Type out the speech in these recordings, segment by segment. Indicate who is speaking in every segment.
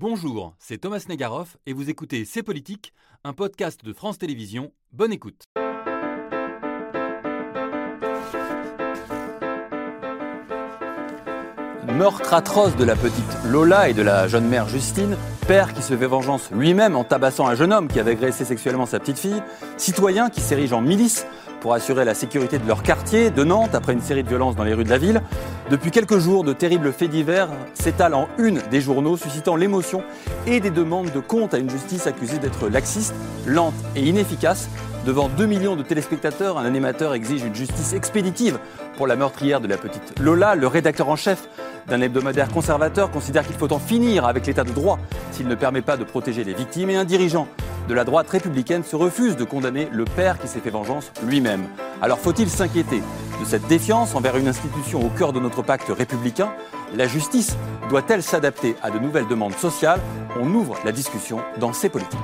Speaker 1: Bonjour, c'est Thomas Negaroff et vous écoutez C'est Politique, un podcast de France Télévisions. Bonne écoute. Meurtre atroce de la petite Lola et de la jeune mère Justine, père qui se fait vengeance lui-même en tabassant un jeune homme qui avait agressé sexuellement sa petite fille, citoyen qui s'érige en milice pour assurer la sécurité de leur quartier, de Nantes, après une série de violences dans les rues de la ville. Depuis quelques jours, de terribles faits divers s'étalent en une des journaux, suscitant l'émotion et des demandes de compte à une justice accusée d'être laxiste, lente et inefficace. Devant 2 millions de téléspectateurs, un animateur exige une justice expéditive pour la meurtrière de la petite Lola. Le rédacteur en chef d'un hebdomadaire conservateur considère qu'il faut en finir avec l'état de droit s'il ne permet pas de protéger les victimes. Et un dirigeant de la droite républicaine se refuse de condamner le père qui s'est fait vengeance lui-même. Alors faut-il s'inquiéter de cette défiance envers une institution au cœur de notre pacte républicain? La justice doit-elle s'adapter à de nouvelles demandes sociales? On ouvre la discussion dans ces politiques.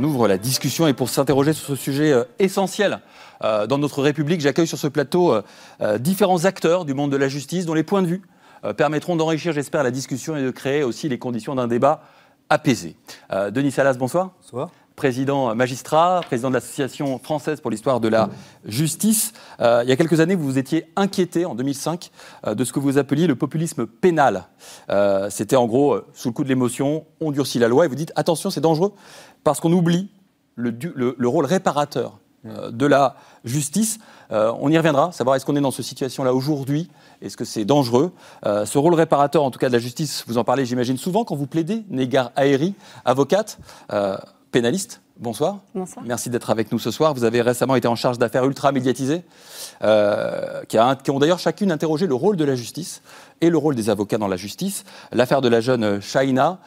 Speaker 1: On ouvre la discussion et pour s'interroger sur ce sujet euh, essentiel euh, dans notre République, j'accueille sur ce plateau euh, différents acteurs du monde de la justice dont les points de vue permettront d'enrichir, j'espère, la discussion et de créer aussi les conditions d'un débat apaisé. Denis Salas, bonsoir.
Speaker 2: Bonsoir
Speaker 1: président magistrat, président de l'Association française pour l'histoire de la justice. il y a quelques années, vous vous étiez inquiété, en 2005, de ce que vous appeliez le populisme pénal. C'était en gros, sous le coup de l'émotion, on durcit la loi et vous dites attention, c'est dangereux parce qu'on oublie le, rôle réparateur euh, de la justice. Euh, on y reviendra, savoir est-ce qu'on est dans cette situation-là aujourd'hui, est-ce que c'est dangereux. Euh, ce rôle réparateur, en tout cas de la justice, vous en parlez, j'imagine, souvent quand vous plaidez. Négar Aéri, avocate, pénaliste. Bonsoir.
Speaker 3: Bonsoir.
Speaker 1: Merci d'être avec nous ce soir. Vous avez récemment été en charge d'affaires ultra médiatisées, qui, qui, ont d'ailleurs chacune interrogé le rôle de la justice et le rôle des avocats dans la justice. L'affaire de la jeune Shaina,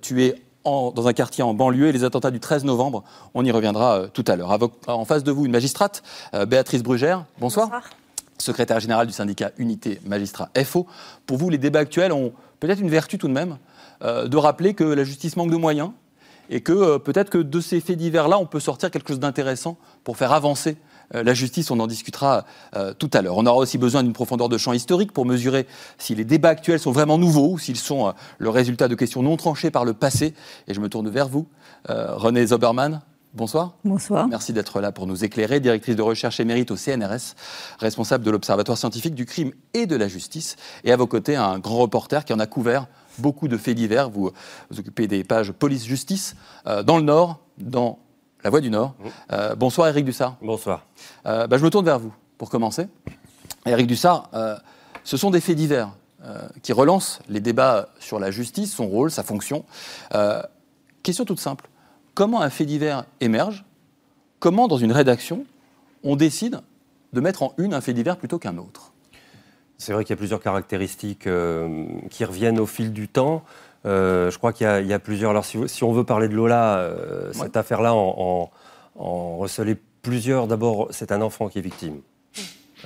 Speaker 1: tuée dans un quartier en banlieue et les attentats du 13 novembre. On y reviendra euh, tout à l'heure. En face de vous, une magistrate, euh, Béatrice Brugère. Bonsoir. Secrétaire générale du syndicat Unité Magistrat FO. Pour vous, les débats actuels ont peut-être une vertu tout de même euh, de rappeler que la justice manque de moyens et que peut-être que de ces faits divers-là, on peut sortir quelque chose d'intéressant pour faire avancer la justice, on en discutera euh, tout à l'heure. On aura aussi besoin d'une profondeur de champ historique pour mesurer si les débats actuels sont vraiment nouveaux ou s'ils sont euh, le résultat de questions non tranchées par le passé. Et je me tourne vers vous, René Zoberman. Bonsoir.
Speaker 3: Bonsoir.
Speaker 1: Merci d'être là pour nous éclairer. Directrice de recherche émérite au CNRS, responsable de l'Observatoire scientifique du crime et de la justice. Et à vos côtés, un grand reporter qui en a couvert beaucoup de faits divers. Vous vous occupez des pages police-justice dans le Nord, dans la Voix du Nord. Euh, bonsoir Eric Dussard.
Speaker 2: Bonsoir.
Speaker 1: Euh, bah, je me tourne vers vous pour commencer. Eric Dussard, euh, ce sont des faits divers qui relancent les débats sur la justice, son rôle, sa fonction. question toute simple. Comment un fait divers émerge? Comment, dans une rédaction, on décide de mettre en une un fait divers plutôt qu'un autre?
Speaker 2: C'est vrai qu'il y a plusieurs caractéristiques qui reviennent au fil du temps. Euh, je crois qu'il y, a plusieurs. Alors, si, on veut parler de Lola, euh, cette affaire-là en, en, recelait plusieurs. D'abord, c'est un enfant qui est victime.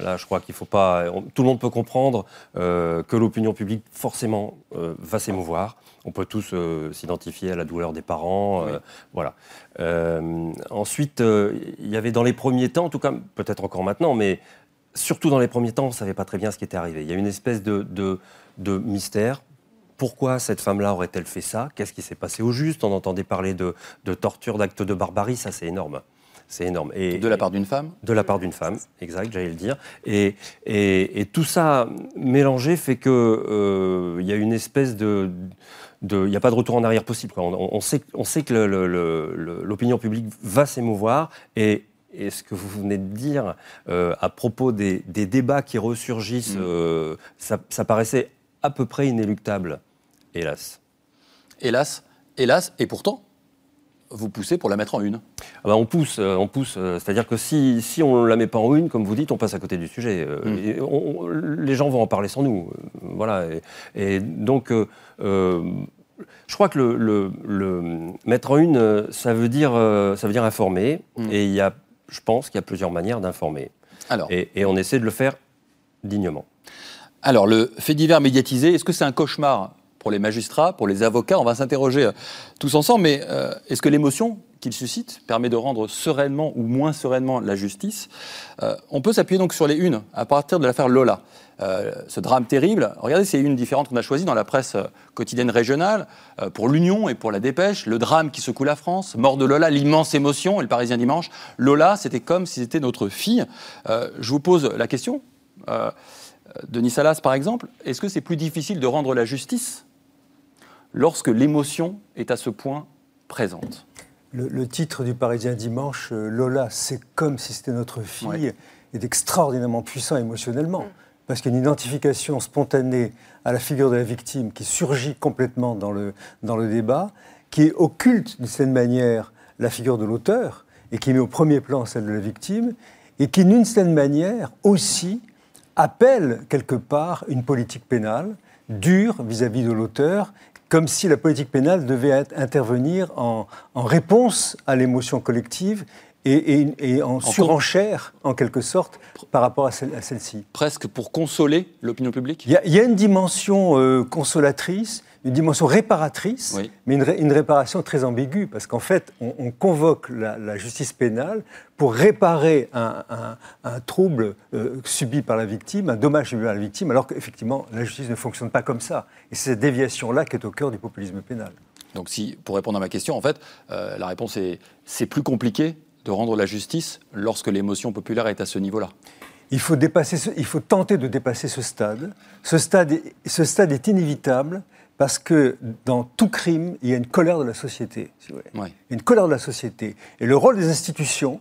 Speaker 2: Là, je crois qu'il faut pas. tout le monde peut comprendre euh, que l'opinion publique, forcément, va s'émouvoir. On peut tous s'identifier à la douleur des parents. voilà. ensuite, il y avait dans les premiers temps, en tout cas, peut-être encore maintenant, mais surtout dans les premiers temps, on ne savait pas très bien ce qui était arrivé. Il y a une espèce de, de, de mystère pourquoi cette femme-là aurait-elle fait ça? Qu'est-ce qui s'est passé au juste? On entendait parler de, torture, d'actes de barbarie, ça c'est énorme. C'est énorme.
Speaker 1: Et, de la part d'une femme?
Speaker 2: De la part d'une femme, exact, j'allais le dire. Et, et, tout ça mélangé fait qu'il euh, y a une espèce de... Il n'y a pas de retour en arrière possible. On, sait, on sait que l'opinion publique va s'émouvoir et, et ce que vous venez de dire euh, à propos des, débats qui ressurgissent, mm. euh, ça, ça, paraissait à peu près inéluctable hélas.
Speaker 1: Hélas, hélas, et pourtant, vous poussez pour la mettre en une
Speaker 2: ah bah, On pousse, euh, on pousse. Euh, c'est-à-dire que si, si on ne la met pas en une, comme vous dites, on passe à côté du sujet. Euh, hmm. les gens vont en parler sans nous. voilà. Et, donc, je crois que le, mettre en une, ça veut dire, ça veut dire informer. Hmm. Et il y a, je pense qu'il y a plusieurs manières d'informer. Et, et on essaie de le faire dignement.
Speaker 1: Alors, le fait divers médiatisé, est-ce que c'est un cauchemar? Pour les magistrats, pour les avocats. On va s'interroger euh, tous ensemble, mais euh, est-ce que l'émotion qu'il suscite permet de rendre sereinement ou moins sereinement la justice euh, On peut s'appuyer donc sur les unes à partir de l'affaire Lola. ce drame terrible, regardez ces unes différentes qu'on a choisies dans la presse quotidienne régionale, pour l'Union et pour la Dépêche, le drame qui secoue la France, mort de Lola, l'immense émotion, et le Parisien dimanche. Lola, c'était comme si c'était notre fille. je vous pose la question. Denis Salas, par exemple, est-ce que c'est plus difficile de rendre la justice lorsque l'émotion est à ce point présente.
Speaker 3: Le, titre du Parisien dimanche, euh, Lola, c'est comme si c'était notre fille, est extraordinairement puissant émotionnellement. Mm. Parce qu'il y a une identification spontanée à la figure de la victime qui surgit complètement dans le, dans le débat, qui occulte d'une certaine manière la figure de l'auteur et qui met au premier plan celle de la victime, et qui d'une certaine manière aussi appelle quelque part une politique pénale dure vis-à-vis -vis de l'auteur comme si la politique pénale devait intervenir en, réponse à l'émotion collective et, en, surenchère, en quelque sorte, par rapport à, celle-ci.
Speaker 1: Presque pour consoler l'opinion publique?
Speaker 3: Il y, a une dimension euh, consolatrice, une dimension réparatrice, mais une, réparation très ambiguë, parce qu'en fait, on, convoque la, justice pénale pour réparer un, trouble euh, subi par la victime, un dommage subi par la victime, alors qu'effectivement, la justice ne fonctionne pas comme ça. Et c'est cette déviation-là qui est au cœur du populisme pénal.
Speaker 1: Donc, si, pour répondre à ma question, en fait, euh, la réponse est c'est plus compliqué de rendre la justice lorsque l'émotion populaire est à ce niveau-là.
Speaker 3: Il faut, dépasser il faut tenter de dépasser ce stade. Ce stade, ce stade est inévitable parce que dans tout crime, il y a une colère de la société. Une colère de la société. Et le rôle des institutions,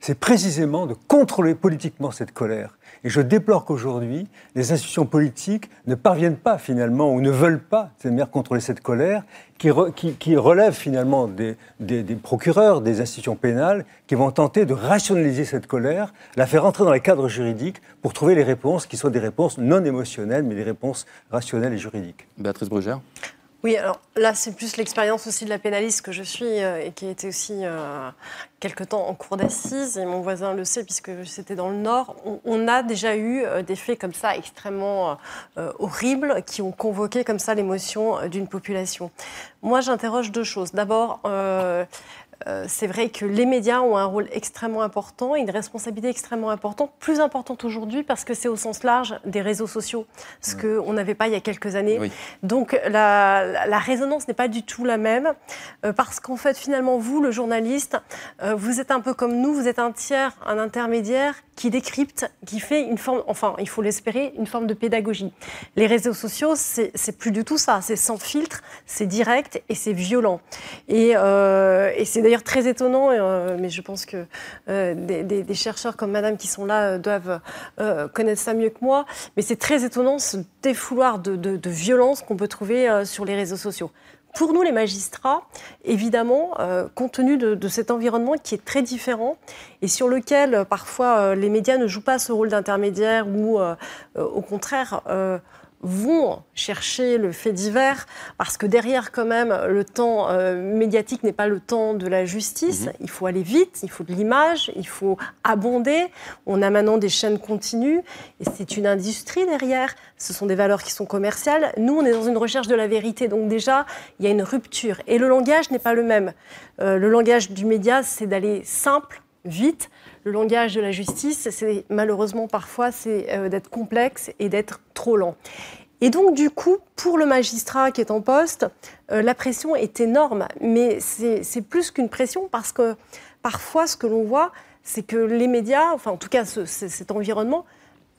Speaker 3: c'est précisément de contrôler politiquement cette colère. Et je déplore qu'aujourd'hui, les institutions politiques ne parviennent pas finalement ou ne veulent pas, cest à contrôler cette colère qui, qui, relève finalement des, des, procureurs, des institutions pénales, qui vont tenter de rationaliser cette colère, la faire entrer dans les cadres juridiques pour trouver les réponses qui soient des réponses non émotionnelles, mais des réponses rationnelles et juridiques.
Speaker 1: Béatrice Brugère?
Speaker 4: Oui, alors là, c'est plus l'expérience aussi de la pénaliste que je suis euh, et qui a été aussi euh, quelque temps en cours d'assises. Et mon voisin le sait puisque c'était dans le Nord. On, a déjà eu euh, des faits comme ça extrêmement horribles qui ont convoqué comme ça l'émotion d'une population. Moi, j'interroge deux choses. D'abord, euh, c'est vrai que les médias ont un rôle extrêmement important, une responsabilité extrêmement importante, plus importante aujourd'hui parce que c'est au sens large des réseaux sociaux, ce qu'on n'avait pas il y a quelques années. Donc la, résonance n'est pas du tout la même, euh, parce qu'en fait finalement vous, le journaliste, euh, vous êtes un peu comme nous, vous êtes un tiers, un intermédiaire qui décrypte, qui fait une forme, enfin il faut l'espérer, une forme de pédagogie. Les réseaux sociaux, c'est plus du tout ça, c'est sans filtre, c'est direct et c'est violent. Et, et c'est d'ailleurs très étonnant, euh, mais je pense que euh, des, chercheurs comme Madame qui sont là euh, doivent connaître ça mieux que moi. Mais c'est très étonnant ce défouloir de, violence qu'on peut trouver sur les réseaux sociaux. Pour nous, les magistrats, évidemment, compte tenu de, cet environnement qui est très différent et sur lequel parfois les médias ne jouent pas ce rôle d'intermédiaire ou au contraire vont chercher le fait divers, parce que derrière, quand même, le temps euh, médiatique n'est pas le temps de la justice. Mhm. Il faut aller vite, il faut de l'image, il faut abonder. On a maintenant des chaînes continues, et c'est une industrie derrière. Ce sont des valeurs qui sont commerciales. Nous, on est dans une recherche de la vérité, donc déjà, il y a une rupture. Et le langage n'est pas le même. Euh, le langage du média, c'est d'aller simple, vite. Le langage de la justice, c'est malheureusement parfois, c'est euh, d'être complexe et d'être trop lent. Et donc, du coup, pour le magistrat qui est en poste, euh, la pression est énorme. Mais c'est plus qu'une pression parce que parfois, ce que l'on voit, c'est que les médias, enfin en tout cas cet environnement,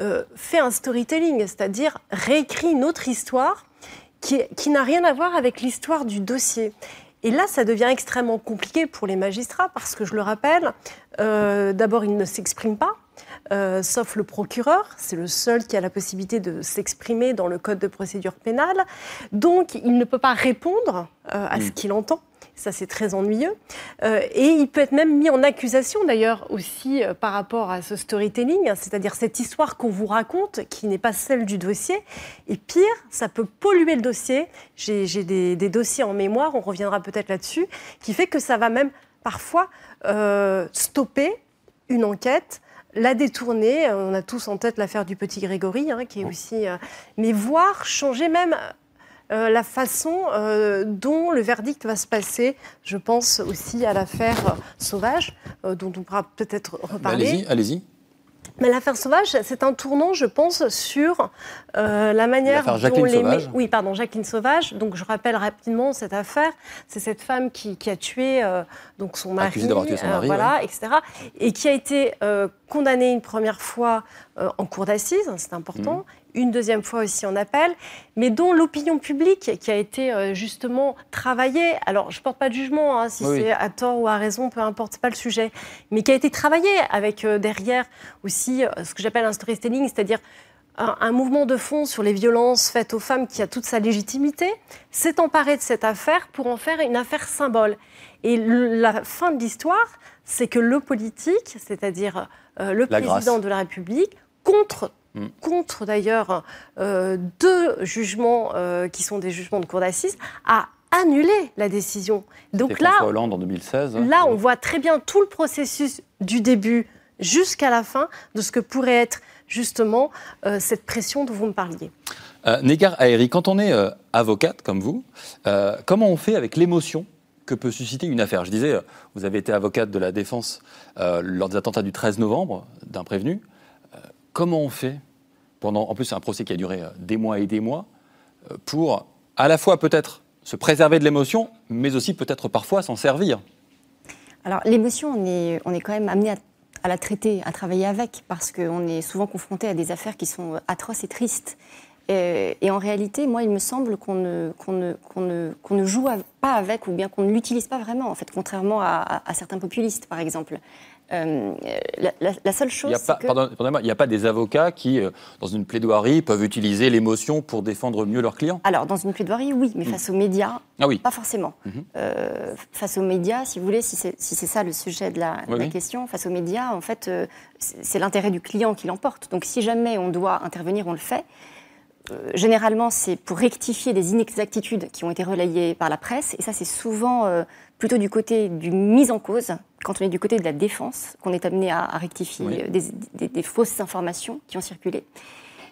Speaker 4: euh, fait un storytelling, c'est-à-dire réécrit une autre histoire qui, qui n'a rien à voir avec l'histoire du dossier. Et là, ça devient extrêmement compliqué pour les magistrats parce que, je le rappelle, euh, d'abord, ils ne s'expriment pas. Euh, sauf le procureur, c'est le seul qui a la possibilité de s'exprimer dans le code de procédure pénale. Donc, il ne peut pas répondre euh, à ce mm. qu'il entend. Ça, c'est très ennuyeux. Euh, et il peut être même mis en accusation, d'ailleurs, aussi par rapport à ce storytelling, hein, c'est-à-dire cette histoire qu'on vous raconte, qui n'est pas celle du dossier. Et pire, ça peut polluer le dossier. J'ai des, des, dossiers en mémoire, on reviendra peut-être là-dessus, qui fait que ça va même parfois stopper une enquête la détourner. On a tous en tête l'affaire du petit Grégory, hein, qui est aussi. Euh, mais voir changer même la façon dont le verdict va se passer. Je pense aussi à l'affaire Sauvage, dont on pourra peut-être reparler.
Speaker 1: Allez-y, allez-y.
Speaker 4: Mais l'affaire Sauvage, c'est un tournant, je pense, sur euh, la manière
Speaker 1: dont les... Sauvage.
Speaker 4: Oui, pardon, Jacqueline Sauvage. Donc, je rappelle rapidement cette affaire. C'est cette femme qui, a tué euh, donc son mari,
Speaker 1: Accusée d'avoir tué son mari,
Speaker 4: voilà, etc. Et qui a été euh, condamnée une première fois en cour d'assises, c'est important, mhm une deuxième fois aussi en appel, mais dont l'opinion publique qui a été euh, justement travaillée, alors je ne porte pas de jugement, hein, si c'est à tort ou à raison, peu importe, pas le sujet, mais qui a été travaillée avec euh, derrière aussi euh, ce que j'appelle un storytelling, c'est-à-dire un, mouvement de fond sur les violences faites aux femmes qui a toute sa légitimité, s'est emparé de cette affaire pour en faire une affaire symbole. Et la fin de l'histoire, c'est que le politique, c'est-à-dire le président de la République, contre Mm. contre d'ailleurs euh, deux jugements euh, qui sont des jugements de cour d'assises, a annulé la décision.
Speaker 1: Donc là, Hollande en 2016.
Speaker 4: Hein. Là, on voit très bien tout le processus du début jusqu'à la fin de ce que pourrait être justement euh, cette pression dont vous me parliez.
Speaker 1: Négar Aéri, quand on est avocate comme vous, comment on fait avec l'émotion que peut susciter une affaire? Je disais, vous avez été avocate de la défense lors des attentats du 13 novembre d'un prévenu. Comment on fait pendant, en plus c'est un procès qui a duré euh, des mois et des mois, euh, pour à la fois peut-être se préserver de l'émotion, mais aussi peut-être parfois s'en servir?
Speaker 5: Alors l'émotion, on est, on est quand même amené à, la traiter, à travailler avec, parce qu'on est souvent confronté à des affaires qui sont atroces et tristes. Et, en réalité, moi, il me semble qu'on ne, joue pas avec, ou bien qu'on ne l'utilise pas vraiment, en fait, contrairement à, à certains populistes, par exemple. Euh, la, seule chose.
Speaker 1: Il n'y a pas des avocats qui, euh, dans une plaidoirie, peuvent utiliser l'émotion pour défendre mieux leurs clients?
Speaker 5: Alors, dans une plaidoirie, oui, mais mm. face aux médias,
Speaker 1: ah oui.
Speaker 5: pas forcément. Mm-hmm. Euh, face aux médias, si vous voulez, si c'est si ça le sujet de la, question, face aux médias, en fait, c'est l'intérêt du client qui l'emporte. Donc, si jamais on doit intervenir, on le fait. généralement, c'est pour rectifier des inexactitudes qui ont été relayées par la presse, et ça, c'est souvent plutôt du côté du mise en cause, quand on est du côté de la défense, qu'on est amené à, rectifier des, fausses informations qui ont circulé.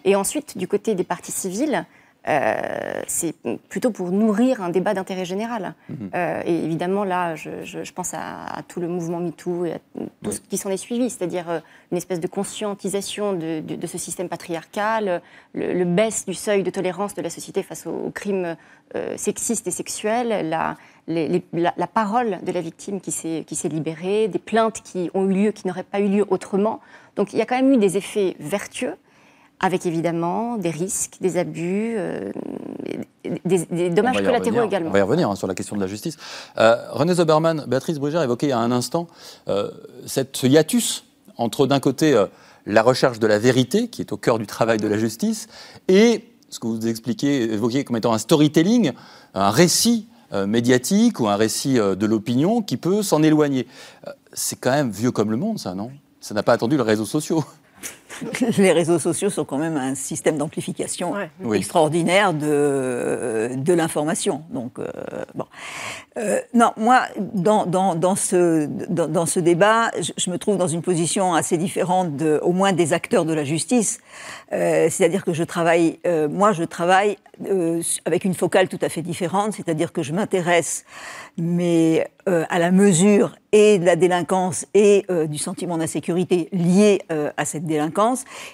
Speaker 5: Et ensuite, du côté des parties civiles, euh, c'est plutôt pour nourrir un débat d'intérêt général. Mhm. Euh, et évidemment, là, je, pense à, tout le mouvement MeToo et à tout ce qui s'en est suivi, c'est-à-dire euh, une espèce de conscientisation de, ce système patriarcal, le, baisse du seuil de tolérance de la société face aux, crimes sexistes et sexuels, la, la, parole de la victime qui s'est libérée, des plaintes qui ont eu lieu, qui n'auraient pas eu lieu autrement. Donc il y a quand même eu des effets vertueux avec évidemment des risques, des abus, euh, des, dommages collatéraux également.
Speaker 1: On va y revenir hein, sur la question de la justice. Euh, René Zoberman, Béatrice Brugère évoquait il y a un instant euh, cette, ce hiatus entre d'un côté la recherche de la vérité, qui est au cœur du travail de la justice, et ce que vous expliquez, évoquiez comme étant un storytelling, un récit médiatique ou un récit de l'opinion qui peut s'en éloigner. c'est quand même vieux comme le monde, ça, non? Ça n'a pas attendu les réseaux sociaux.
Speaker 6: les réseaux sociaux sont quand même un système d'amplification extraordinaire de, de l'information. Donc, euh, bon. Euh, non, moi, dans, dans, dans ce, dans, dans, ce débat, je, me trouve dans une position assez différente, de, au moins des acteurs de la justice. Euh, c'est-à-dire que je travaille, euh, moi, je travaille euh, avec une focale tout à fait différente, c'est-à-dire que je m'intéresse mais à la mesure et de la délinquance et du sentiment d'insécurité lié à cette délinquance,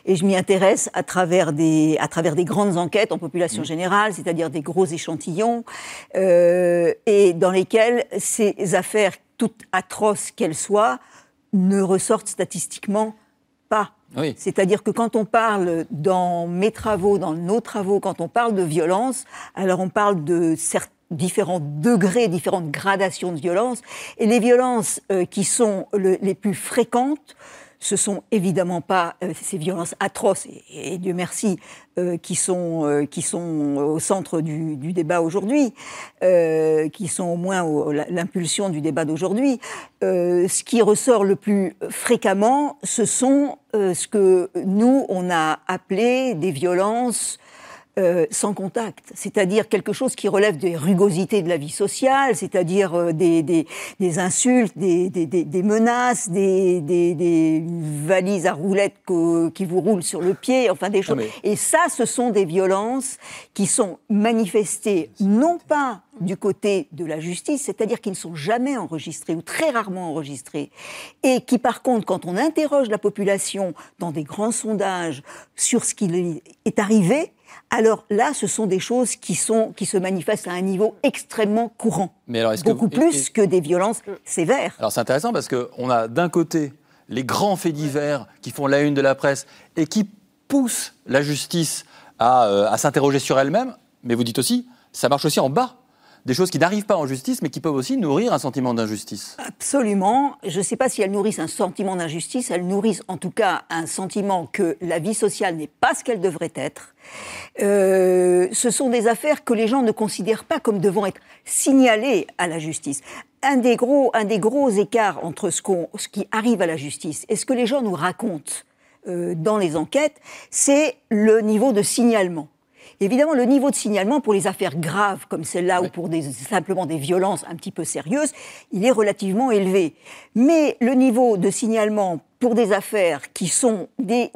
Speaker 6: et je m'y intéresse à travers des à travers des grandes enquêtes en population mmh. générale, c'est-à-dire des gros échantillons, et dans lesquels ces affaires, toutes atroces qu'elles soient, ne ressortent statistiquement pas. C'est-à-dire que quand on parle dans mes travaux, dans nos travaux, quand on parle de violence, alors on parle de différents degrés, différentes gradations de violence, et les violences euh, qui sont les plus fréquentes ce sont évidemment pas euh, ces violences atroces, et, Dieu merci, euh, qui, sont, euh, qui sont au centre du, débat aujourd'hui, qui sont au moins l'impulsion du débat d'aujourd'hui. ce qui ressort le plus fréquemment, ce sont ce que nous, on a appelé des violences euh, sans contact, c'est-à-dire quelque chose qui relève des rugosités de la vie sociale, c'est-à-dire euh, des, des, des, insultes, des, des menaces, des, valises à roulettes qui vous roulent sur le pied, enfin des choses. Et ça, ce sont des violences qui sont manifestées non pas du côté de la justice, c'est-à-dire qui ne sont jamais enregistrés ou très rarement enregistrés, et qui par contre, quand on interroge la population dans des grands sondages sur ce qui est arrivé, alors là, ce sont des choses qui, sont, qui se manifestent à un niveau extrêmement courant. Mais alors, Beaucoup plus que des violences sévères.
Speaker 1: Alors c'est intéressant parce qu'on a d'un côté les grands faits divers qui font la une de la presse et qui poussent la justice à, euh, à s'interroger sur elle-même, mais vous dites aussi, ça marche aussi en bas des choses qui n'arrivent pas en justice, mais qui peuvent aussi nourrir un sentiment d'injustice.
Speaker 6: Absolument. Je ne sais pas si elles nourrissent un sentiment d'injustice, elles nourrissent en tout cas un sentiment que la vie sociale n'est pas ce qu'elle devrait être. Euh, ce sont des affaires que les gens ne considèrent pas comme devant être signalées à la justice. Un des gros, un des gros écarts entre ce, ce qui arrive à la justice et ce que les gens nous racontent euh, dans les enquêtes, c'est le niveau de signalement. Évidemment, le niveau de signalement pour les affaires graves comme celle-là ou pour des, simplement des violences un petit peu sérieuses, il est relativement élevé. Mais le niveau de signalement pour des affaires qui sont des,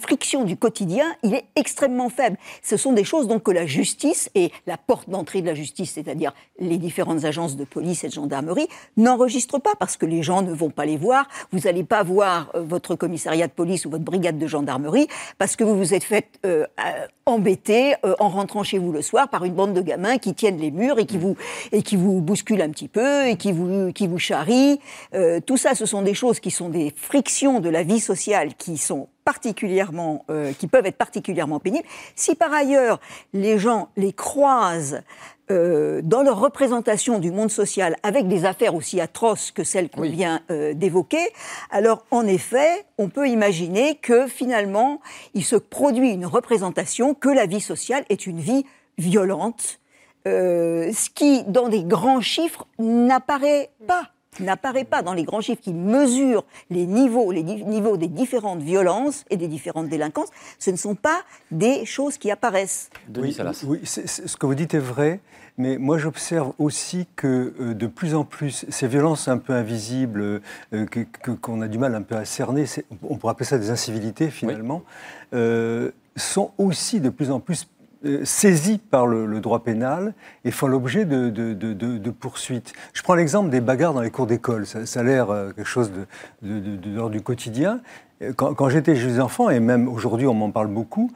Speaker 6: frictions du quotidien, il est extrêmement faible. Ce sont des choses donc que la justice et la porte d'entrée de la justice, c'est-à-dire les différentes agences de police et de gendarmerie, n'enregistrent pas parce que les gens ne vont pas les voir. Vous n'allez pas voir euh, votre commissariat de police ou votre brigade de gendarmerie parce que vous vous êtes fait euh, euh, embêter en rentrant chez vous le soir par une bande de gamins qui tiennent les murs et qui vous, et qui vous bousculent un petit peu et qui vous, qui vous charrient. tout ça, ce sont des choses qui sont des frictions de la vie sociale qui sont particulièrement, euh, qui peuvent être particulièrement pénibles. Si par ailleurs les gens les croisent euh, dans leur représentation du monde social avec des affaires aussi atroces que celles qu'on vient euh, d'évoquer, alors en effet, on peut imaginer que finalement, il se produit une représentation que la vie sociale est une vie violente, ce qui, dans des grands chiffres, n'apparaît pas n'apparaît pas dans les grands chiffres qui mesurent les niveaux, les niveaux des différentes violences et des différentes délinquances, ce ne sont pas des choses qui apparaissent.
Speaker 3: oui, oui ce que vous dites est vrai, mais moi j'observe aussi que euh, de plus en plus, ces violences un peu invisibles, euh, qu'on a du mal un peu à cerner, on pourrait appeler ça des incivilités finalement, euh, sont aussi de plus en plus saisis par le, droit pénal et font l'objet de, poursuites. Je prends l'exemple des bagarres dans les cours d'école. Ça, a l'air euh, quelque chose de, du quotidien. Quand, j'étais jeune enfant, et même aujourd'hui on m'en parle beaucoup,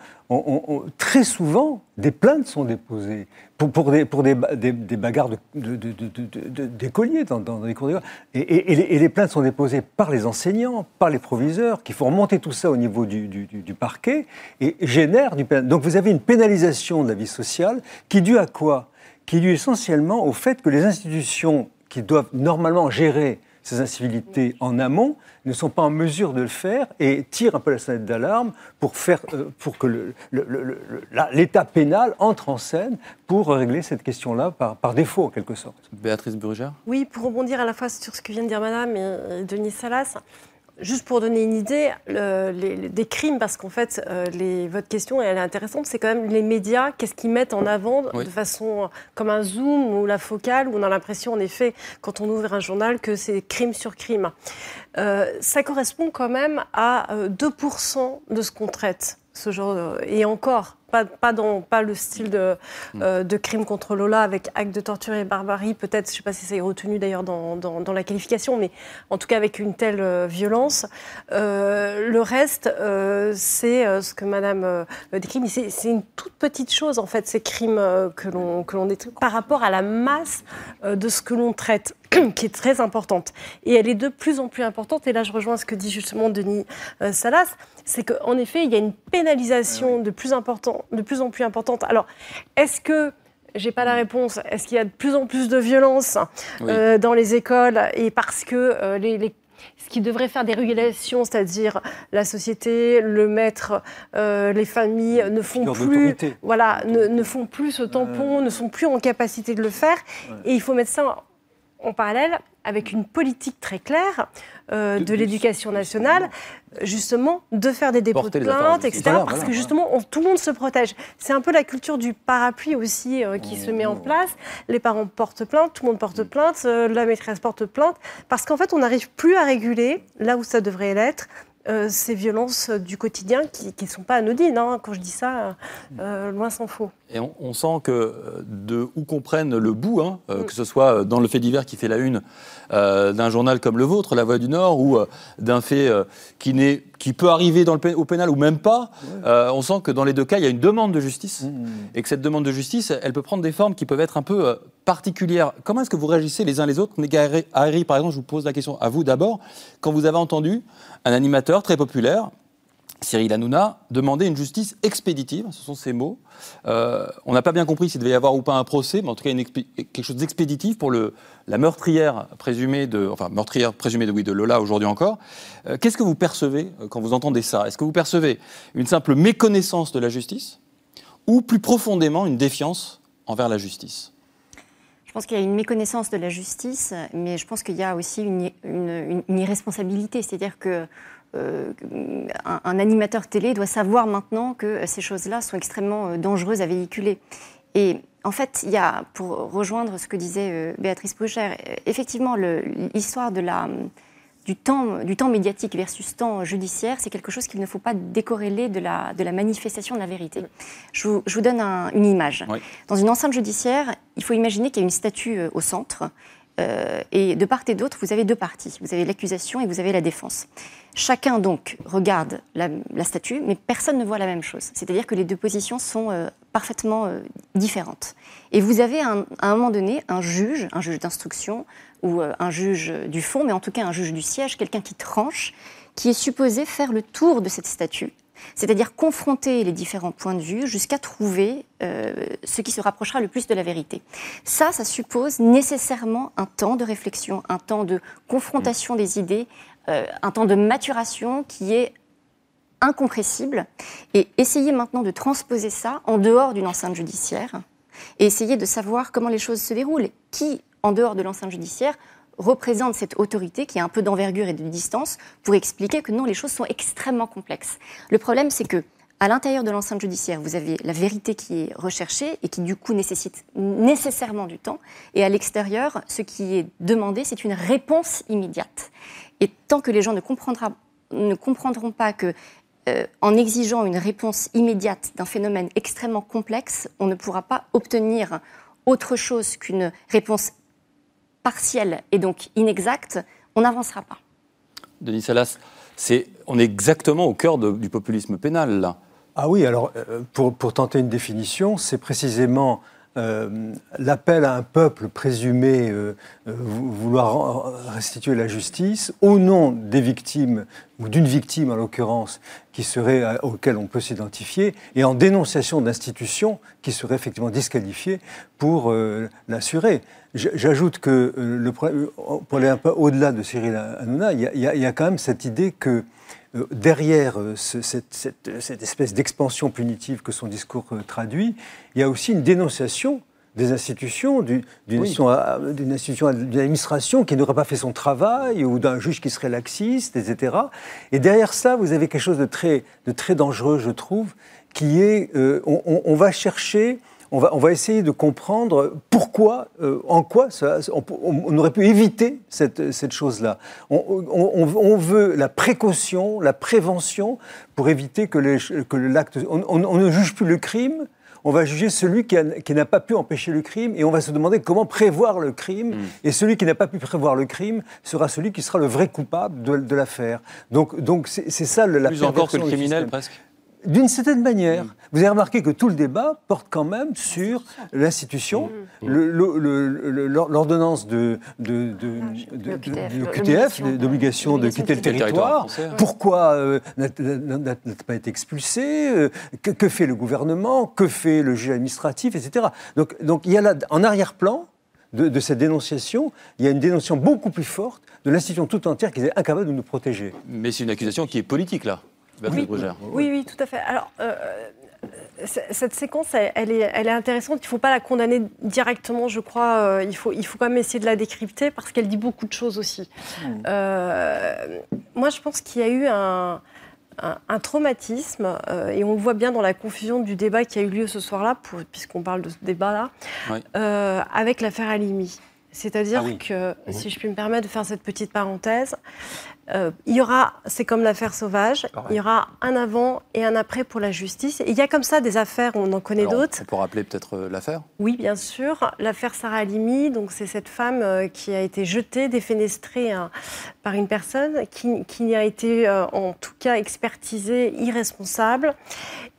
Speaker 3: très souvent des plaintes sont déposées pour, des, pour des, bagarres d'écoliers dans, dans, les cours d'école. Et, et, les, plaintes sont déposées par les enseignants, par les proviseurs, qui font remonter tout ça au niveau du, parquet et génèrent du Donc vous avez une pénalisation de la vie sociale qui est due à quoi? Qui est due essentiellement au fait que les institutions qui doivent normalement gérer ces incivilités en amont ne sont pas en mesure de le faire et tirent un peu la sonnette d'alarme pour, faire, euh, pour que l'État pénal entre en scène pour régler cette question-là par, par, défaut, en quelque sorte.
Speaker 1: Béatrice Brugère
Speaker 4: Oui, pour rebondir à la fois sur ce que vient de dire Madame et Denis Salas, Juste pour donner une idée des crimes, parce qu'en fait, euh, les, votre question elle est intéressante, c'est quand même les médias, qu'est-ce qu'ils mettent en avant de façon comme un zoom ou la focale, où on a l'impression en effet, quand on ouvre un journal, que c'est crime sur crime. Euh, ça correspond quand même à 2% euh, de ce qu'on traite, ce genre, et encore, pas, pas, dans, pas le style de, mm. euh, de crime contre Lola avec acte de torture et barbarie, peut-être, je ne sais pas si ça est retenu d'ailleurs dans, dans, la qualification, mais en tout cas avec une telle euh, violence. Euh, le reste, c'est ce que Madame décrit, mais c'est une toute petite chose en fait, ces crimes que l'on détruit par rapport à la masse de ce que l'on traite. qui est très importante. Et elle est de plus en plus importante, et là je rejoins ce que dit justement Denis Salas, c'est qu'en effet, il y a une pénalisation de, plus important, de plus en plus importante. Alors, est-ce que j'ai pas la réponse. Est-ce qu'il y a de plus en plus de violence euh, dans les écoles et parce que euh, les, ce qui devrait faire des régulations, c'est-à-dire la société, le maître, les familles ne font plus, voilà, ne, font plus ce tampon, ne sont plus en capacité de le faire, et il faut mettre ça en parallèle avec une politique très claire euh, de l'éducation nationale, justement, de faire des dépôts de plaintes, etc. parce que justement, tout le monde se protège. C'est un peu la culture du parapluie aussi euh, qui se met en place. Les parents portent plainte, tout le monde porte plainte, euh, la maîtresse porte plainte, parce qu'en fait, on n'arrive plus à réguler là où ça devrait l'être. Ces violences du quotidien qui ne sont pas anodines. Hein. Quand je dis ça, loin s'en faut.
Speaker 1: Et on, sent que de où qu'on prenne le bout, hein, mm. que ce soit dans le fait divers qui fait la une euh, d'un journal comme le vôtre, La Voix du Nord, ou euh, d'un fait euh, qui, qui peut arriver dans le, au pénal ou même pas, on sent que dans les deux cas, il y a une demande de justice. Mmh, mmh. Et que cette demande de justice, elle peut prendre des formes qui peuvent être un peu particulières. Comment est-ce que vous réagissez les uns les autres? Harry, par exemple, je vous pose la question à vous d'abord. Quand vous avez entendu un animateur très populaire Cyril Hanouna demandait une justice expéditive, ce sont ses mots. Euh, on n'a pas bien compris s'il devait y avoir ou pas un procès, mais en tout cas quelque chose d'expéditif pour le, la meurtrière présumée de, enfin meurtrière présumée de, oui, de Lola aujourd'hui encore. Euh, qu'est-ce que vous percevez euh, quand vous entendez ça? Est-ce que vous percevez une simple méconnaissance de la justice ou plus profondément une défiance envers la justice?
Speaker 5: Je pense qu'il y a une méconnaissance de la justice, mais je pense qu'il y a aussi une, une, une irresponsabilité. C'est-à-dire que euh, un, animateur télé doit savoir maintenant que ces choses-là sont extrêmement euh, dangereuses à véhiculer. Et en fait, il y a, pour rejoindre ce que disait euh, Béatrice Pocher, effectivement, l'histoire de la, du, temps, du temps médiatique versus temps judiciaire, c'est quelque chose qu'il ne faut pas décorréler de la, de la manifestation de la vérité. Je vous, donne une image. Dans une enceinte judiciaire, il faut imaginer qu'il y a une statue au centre. Et de part et d'autre, vous avez deux parties. Vous avez l'accusation et vous avez la défense. Chacun donc regarde la, statue, mais personne ne voit la même chose. C'est-à-dire que les deux positions sont euh, parfaitement euh, différentes. Et vous avez à un moment donné un juge, un juge d'instruction ou euh, un juge du fond, mais en tout cas un juge du siège, quelqu'un qui tranche, qui est supposé faire le tour de cette statue, c'est-à-dire confronter les différents points de vue jusqu'à trouver ce qui se rapprochera le plus de la vérité. Ça, ça suppose nécessairement un temps de réflexion, un temps de confrontation des idées, euh, un temps de maturation qui est incompressible. Et essayer maintenant de transposer ça en dehors d'une enceinte judiciaire et essayer de savoir comment les choses se déroulent. Qui, en dehors de l'enceinte judiciaire, représente cette autorité qui a un peu d'envergure et de distance pour expliquer que non, les choses sont extrêmement complexes. Le problème, c'est que à l'intérieur de l'enceinte judiciaire, vous avez la vérité qui est recherchée et qui du coup nécessite nécessairement du temps. Et à l'extérieur, ce qui est demandé, c'est une réponse immédiate. Et tant que les gens ne, ne comprendront pas que euh, en exigeant une réponse immédiate d'un phénomène extrêmement complexe, on ne pourra pas obtenir autre chose qu'une réponse partielle et donc inexacte, on n'avancera pas.
Speaker 1: Denis Salas, on est exactement au cœur du populisme pénal, là.
Speaker 3: Ah oui, alors euh, pour, pour tenter une définition, c'est précisément euh, l'appel à un peuple présumé euh, euh, vouloir restituer la justice au nom des victimes, ou d'une victime en l'occurrence, qui serait, auquel on peut s'identifier, et en dénonciation d'institutions qui seraient effectivement disqualifiées pour l'assurer. J'ajoute que, pour aller un peu au-delà de Cyril Hanouna, il y, a quand même cette idée que derrière euh, cette, espèce d'expansion punitive que son discours euh, traduit, il y a aussi une dénonciation des institutions, d'une institution, d'une administration qui n'aurait pas fait son travail, ou d'un juge qui serait laxiste, etc. Et derrière ça, vous avez quelque chose de très, de très dangereux, je trouve, qui est, on, va chercher on va, on va essayer de comprendre pourquoi, euh, en quoi on, aurait pu éviter cette, cette chose-là. On, veut la précaution, la prévention pour éviter que, l'acte. On, ne juge plus le crime, on va juger celui qui, n'a pas pu empêcher le crime et on va se demander comment prévoir le crime. Hmm. Et celui qui n'a pas pu prévoir le crime sera celui qui sera le vrai coupable de, l'affaire. Donc, donc c'est, ça la
Speaker 1: Plus encore que le criminel, presque
Speaker 3: d'une certaine manière, vous avez remarqué que tout le débat porte quand même sur l'institution, l'ordonnance de, de, QTF, d'obligation de quitter le territoire. Pourquoi euh, n'a pas été expulsé euh, que, fait le gouvernement Que fait le juge administratif, etc. Donc, donc il y a là, en arrière-plan, de, cette dénonciation, il y a une dénonciation beaucoup plus forte de l'institution tout entière qui est incapable de nous protéger.
Speaker 1: Mais c'est une accusation qui est politique, là.
Speaker 4: Oui, oui, oui, tout à fait. Alors, euh, cette séquence, elle, est, elle, est, intéressante. Il ne faut pas la condamner directement, je crois. Euh, il, faut, il faut quand même essayer de la décrypter parce qu'elle dit beaucoup de choses aussi. Mmh. Euh, moi, je pense qu'il y a eu un, un, traumatisme, euh, et on le voit bien dans la confusion du débat qui a eu lieu ce soir-là, puisqu'on parle de ce débat-là, avec l'affaire Alimi. C'est-à-dire ah que, mmh. si je puis me permettre de faire cette petite parenthèse, euh, il y aura, c'est comme l'affaire Sauvage, il y aura un avant et un après pour la justice. Et il y a comme ça des affaires, on en connaît d'autres.
Speaker 1: On peut rappeler peut-être euh, l'affaire
Speaker 4: Oui, bien sûr. L'affaire Sarah Halimi, donc c'est cette femme euh, qui a été jetée, défenestrée hein, par une personne qui, qui a été en tout cas expertisée irresponsable.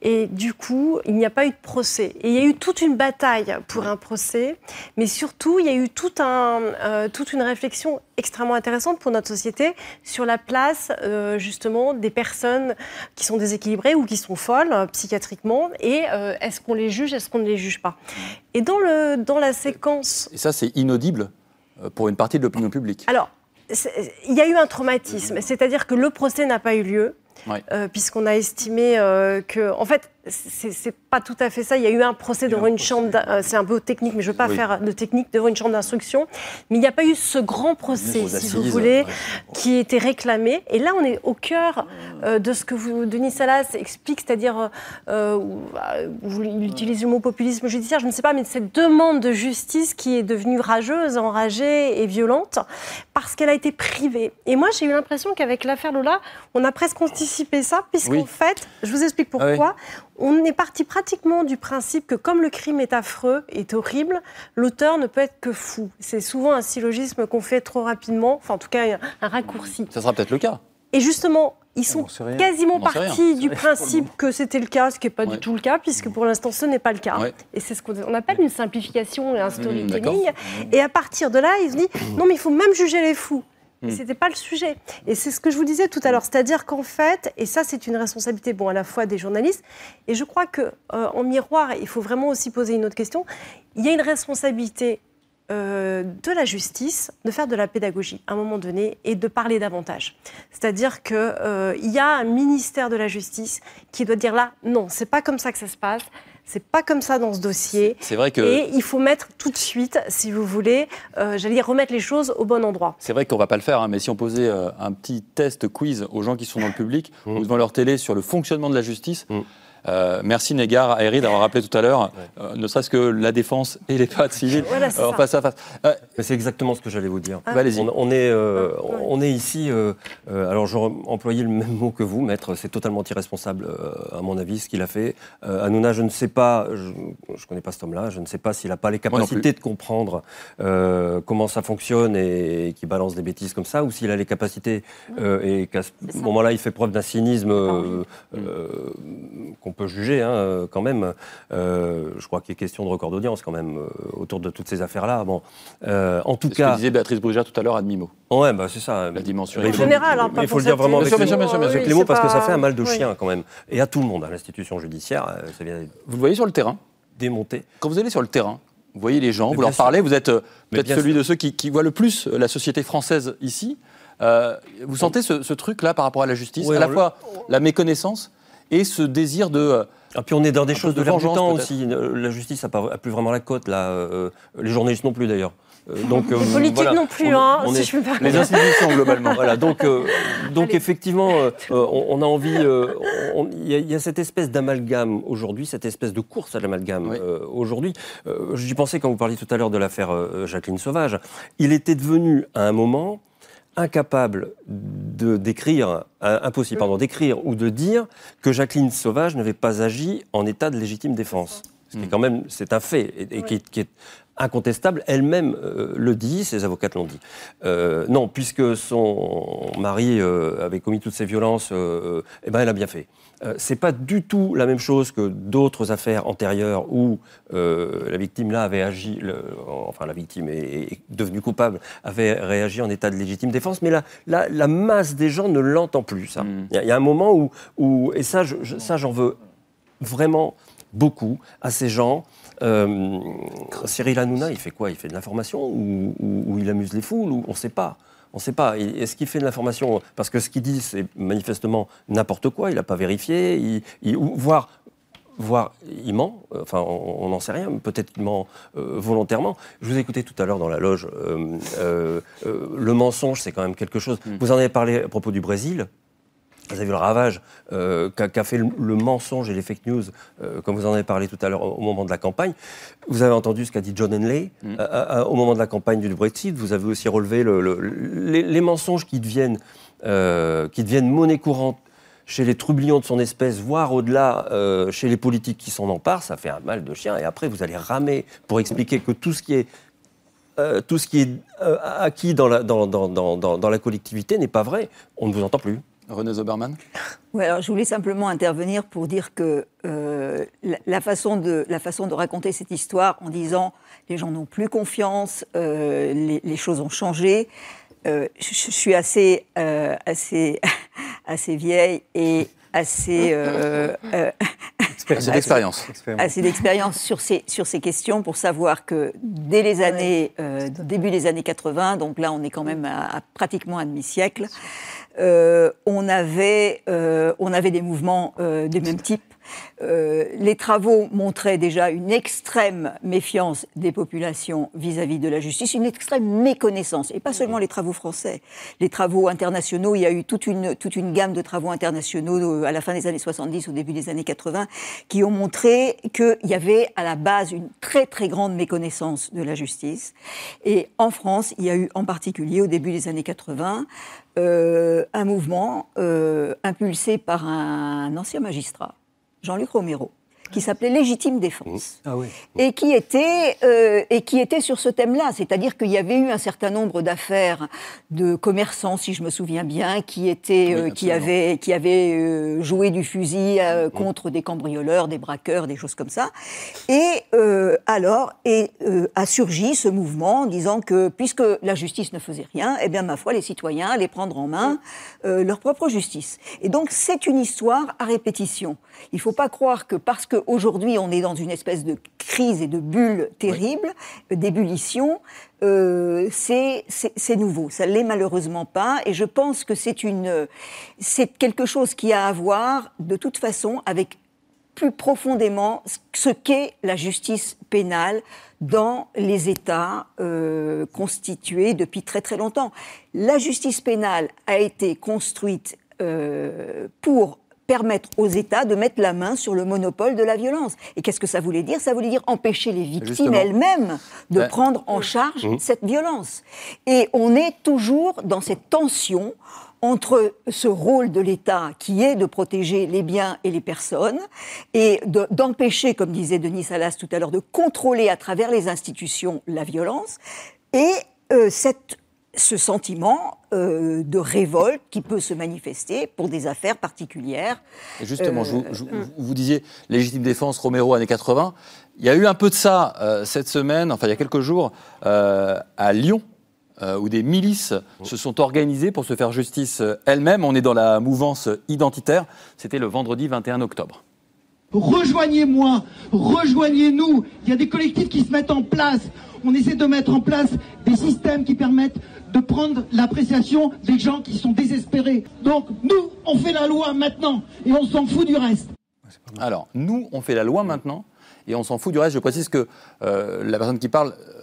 Speaker 4: Et du coup, il n'y a pas eu de procès. Et il y a eu toute une bataille pour un procès, mais surtout, il y a eu tout un, toute une réflexion extrêmement intéressante pour notre société sur la place euh, justement des personnes qui sont déséquilibrées ou qui sont folles euh, psychiatriquement et euh, est-ce qu'on les juge, est-ce qu'on ne les juge pas? Et dans, le, dans la séquence...
Speaker 1: Et ça c'est inaudible pour une partie de l'opinion publique.
Speaker 4: Alors, il y a eu un traumatisme, c'est-à-dire que le procès n'a pas eu lieu. puisqu'on a estimé que, en fait, c'est pas tout à fait ça. Il y a eu un procès devant une chambre, euh, c'est un peu technique, mais je ne veux pas faire de technique devant une chambre d'instruction. Mais il n'y a pas eu ce grand procès, si vous voulez, qui était réclamé. Et là, on est au cœur euh, de ce que vous, Denis Salas explique, c'est-à-dire, euh, vous utilisez le mot populisme judiciaire, je ne sais pas, mais cette demande de justice qui est devenue rageuse, enragée et violente parce qu'elle a été privée. Et moi, j'ai eu l'impression qu'avec l'affaire Lola, on a presque anticipé ça, puisqu'en fait, je vous explique ah pourquoi on est parti pratiquement du principe que comme le crime est affreux, est horrible, l'auteur ne peut être que fou. C'est souvent un syllogisme qu'on fait trop rapidement, enfin en tout cas un raccourci.
Speaker 1: Ça sera peut-être le cas.
Speaker 4: Et justement, ils sont quasiment partis du principe que c'était le cas, ce qui n'est pas du tout le cas, puisque pour l'instant ce n'est pas le cas. Et c'est ce qu'on appelle une simplification et un mmh, storytelling. et à partir de là, ils se disent non, mais il faut même juger les fous. Hmm. Ce n'était pas le sujet. Et c'est ce que je vous disais tout à l'heure, c'est-à-dire qu'en fait, et ça c'est une responsabilité bon, à la fois des journalistes, et je crois qu'en euh, miroir, il faut vraiment aussi poser une autre question, il y a une responsabilité euh, de la justice de faire de la pédagogie à un moment donné et de parler davantage. C'est-à-dire qu'il euh, y a un ministère de la justice qui doit dire là, non, c'est pas comme ça que ça se passe, c'est pas comme ça dans ce dossier.
Speaker 1: C'est vrai que.
Speaker 4: Et il faut mettre tout de suite, si vous voulez, euh, j'allais dire remettre les choses au bon endroit.
Speaker 1: C'est vrai qu'on va pas le faire, hein, mais si on posait euh, un petit test quiz aux gens qui sont dans le public mmh. ou devant leur télé sur le fonctionnement de la justice. Mmh. Euh, merci Négar, Aéry d'avoir rappelé tout à l'heure, euh, ne serait-ce que la défense et les pattes civiles
Speaker 2: en face à face. c'est exactement ce que j'allais vous dire.
Speaker 1: Ah.
Speaker 2: On, est, euh, on est ici, alors j'aurais employé le même mot que vous, maître, c'est totalement irresponsable à mon avis ce qu'il a fait. Hanouna, je ne sais pas, je ne connais pas cet homme-là, je ne sais pas s'il n'a pas les capacités de comprendre comment ça fonctionne et, qu'il balance des bêtises comme ça, ou s'il a les capacités et qu'à ce moment-là il fait preuve d'un cynisme qu'on peut juger hein, euh, quand même. Euh, je crois qu'il est question de record d'audience quand même euh, autour de toutes ces affaires-là. Bon,
Speaker 1: en tout cas, ce que disait Béatrice Brugère tout à l'heure à demi-mot.
Speaker 2: Ouais, bah c'est ça.
Speaker 1: La dimension.
Speaker 4: En général, hein,
Speaker 2: il faut le dire vraiment avec, les, mots parce que ça fait un mal de chien quand même, et à tout le monde, à l'institution judiciaire. Ça vient
Speaker 1: vous le voyez sur le terrain
Speaker 2: Démonter.
Speaker 1: Quand vous allez sur le terrain, vous voyez les gens, vous leur parlez, vous êtes peut-être celui de ceux qui, qui voient le plus la société française ici. vous sentez ce, truc-là par rapport à la justice, à la fois la méconnaissance et ce désir de. Et
Speaker 2: ah, puis on est dans des choses de, vengeance aussi. La justice n'a plus vraiment la cote, là. Euh, les journalistes non plus d'ailleurs.
Speaker 4: Euh, donc, les euh, politiques non plus, hein, si je
Speaker 1: me Les institutions globalement.
Speaker 2: voilà, donc, donc effectivement, on, a envie. Il y, a cette espèce d'amalgame aujourd'hui, cette espèce de course à l'amalgame aujourd'hui. J'y pensais quand vous parliez tout à l'heure de l'affaire Jacqueline Sauvage. Il était devenu à un moment incapable de d'écrire, euh, impossible, pardon, d'écrire ou de dire que Jacqueline Sauvage n'avait pas agi en état de légitime défense. Ce qui est quand même, c'est un fait, et, qui, est incontestable. Elle-même euh, le dit, ses avocates l'ont dit. Euh, non, puisque son mari avait commis toutes ces violences, eh ben elle a bien fait. Euh, c'est pas du tout la même chose que d'autres affaires antérieures où euh, la victime là avait agi, enfin la victime est, devenue coupable, avait réagi en état de légitime défense, mais la, la, masse des gens ne l'entend plus. Ça. Mm. Il y, a un moment où, où et ça, ça j'en veux vraiment beaucoup à ces gens. Euh, Cyril Hanouna, il fait quoi? Il fait de l'information ou, ou, il amuse les foules ou on ne sait pas? On ne sait pas. Est-ce qu'il fait de l'information Parce que ce qu'il dit, c'est manifestement n'importe quoi. Il n'a pas vérifié. Il, voire voire il ment, enfin on n'en sait rien, peut-être qu'il ment volontairement. Je vous ai écouté tout à l'heure dans la loge, le mensonge c'est quand même quelque chose. Mm. Vous en avez parlé à propos du Brésil. Vous avez vu le ravage euh, qu'a fait le, mensonge et les fake news, euh, comme vous en avez parlé tout à l'heure au, moment de la campagne. Vous avez entendu ce qu'a dit John Henley mm. euh, au moment de la campagne du Brexit. Vous avez aussi relevé les, mensonges qui deviennent, qui deviennent monnaie courante chez les trublions de son espèce, voire au-delà chez les politiques qui s'en emparent. Ça fait un mal de chien. Et après, vous allez ramer pour expliquer que tout ce qui est tout ce qui est acquis dans la, dans, dans, dans la collectivité n'est pas vrai. On ne vous entend plus.
Speaker 1: René Zoberman
Speaker 6: Oui, alors je voulais simplement intervenir pour dire que euh, la, façon de, la façon de raconter cette histoire en disant les gens n'ont plus confiance, euh, les, choses ont changé, euh, je, suis assez, assez, assez vieille et assez.
Speaker 1: assez d'expérience.
Speaker 6: Assez d'expérience sur ces, sur ces questions pour savoir que dès les années, début des années 80, donc là on est quand même à, à pratiquement un demi-siècle, euh, on, avait, euh, on avait des mouvements euh, du même type. les travaux montraient déjà une extrême méfiance des populations vis-à-vis de la justice, une extrême méconnaissance, et pas seulement les travaux français. Les travaux internationaux, il y a eu toute une, toute une gamme de travaux internationaux à la fin des années 70, au début des années 80, qui ont montré qu'il y avait à la base une très très grande méconnaissance de la justice. Et en France, il y a eu en particulier au début des années 80 euh, un mouvement euh, impulsé par un ancien magistrat, Jean-Luc Romero, qui s'appelait Légitime Défense. Ah et, qui était, euh, et qui était sur ce thème-là. C'est-à-dire qu'il y avait eu un certain nombre d'affaires de commerçants, si je me souviens bien, qui, étaient, euh, qui avaient, qui avaient euh, joué du fusil contre des cambrioleurs, des braqueurs, des choses comme ça. Et alors et, a surgi ce mouvement en disant que puisque la justice ne faisait rien, eh bien, ma foi, les citoyens allaient prendre en main leur propre justice. Et donc, c'est une histoire à répétition. Il ne faut pas croire que parce que Aujourd'hui, on est dans une espèce de crise et de bulle terrible, d'ébullition. Euh, c'est nouveau. Ça l'est malheureusement pas. Et je pense que c'est quelque chose qui a à voir, de toute façon, avec plus profondément ce qu'est la justice pénale dans les États euh, constitués depuis très très longtemps. La justice pénale a été construite euh, pour permettre aux États de mettre la main sur le monopole de la violence. Et qu'est-ce que ça voulait dire? Ça voulait dire empêcher les victimes elles-mêmes de ben, prendre en charge mmh. cette violence. Et on est toujours dans cette tension entre ce rôle de l'État qui est de protéger les biens et les personnes et d'empêcher, comme disait Denis Salas tout à l'heure, de contrôler à travers les institutions la violence et euh, cette ce sentiment euh, de révolte qui peut se manifester pour des affaires particulières.
Speaker 1: justement, euh, vous, disiez légitime défense, Romero, années 80. Il y a eu un peu de ça euh, cette semaine, enfin il y a quelques jours, à Lyon, où des milices se sont organisées pour se faire justice elles-mêmes. On est dans la mouvance identitaire. C'était le vendredi 21 octobre.
Speaker 7: Rejoignez-moi, rejoignez-nous. Il y a des collectifs qui se mettent en place. On essaie de mettre en place des systèmes qui permettent de prendre l'appréciation des gens qui sont désespérés. Donc nous, on fait la loi maintenant et on s'en fout du reste.
Speaker 1: Alors, nous, on fait la loi maintenant et on s'en fout du reste. Je précise que euh, la personne qui parle euh,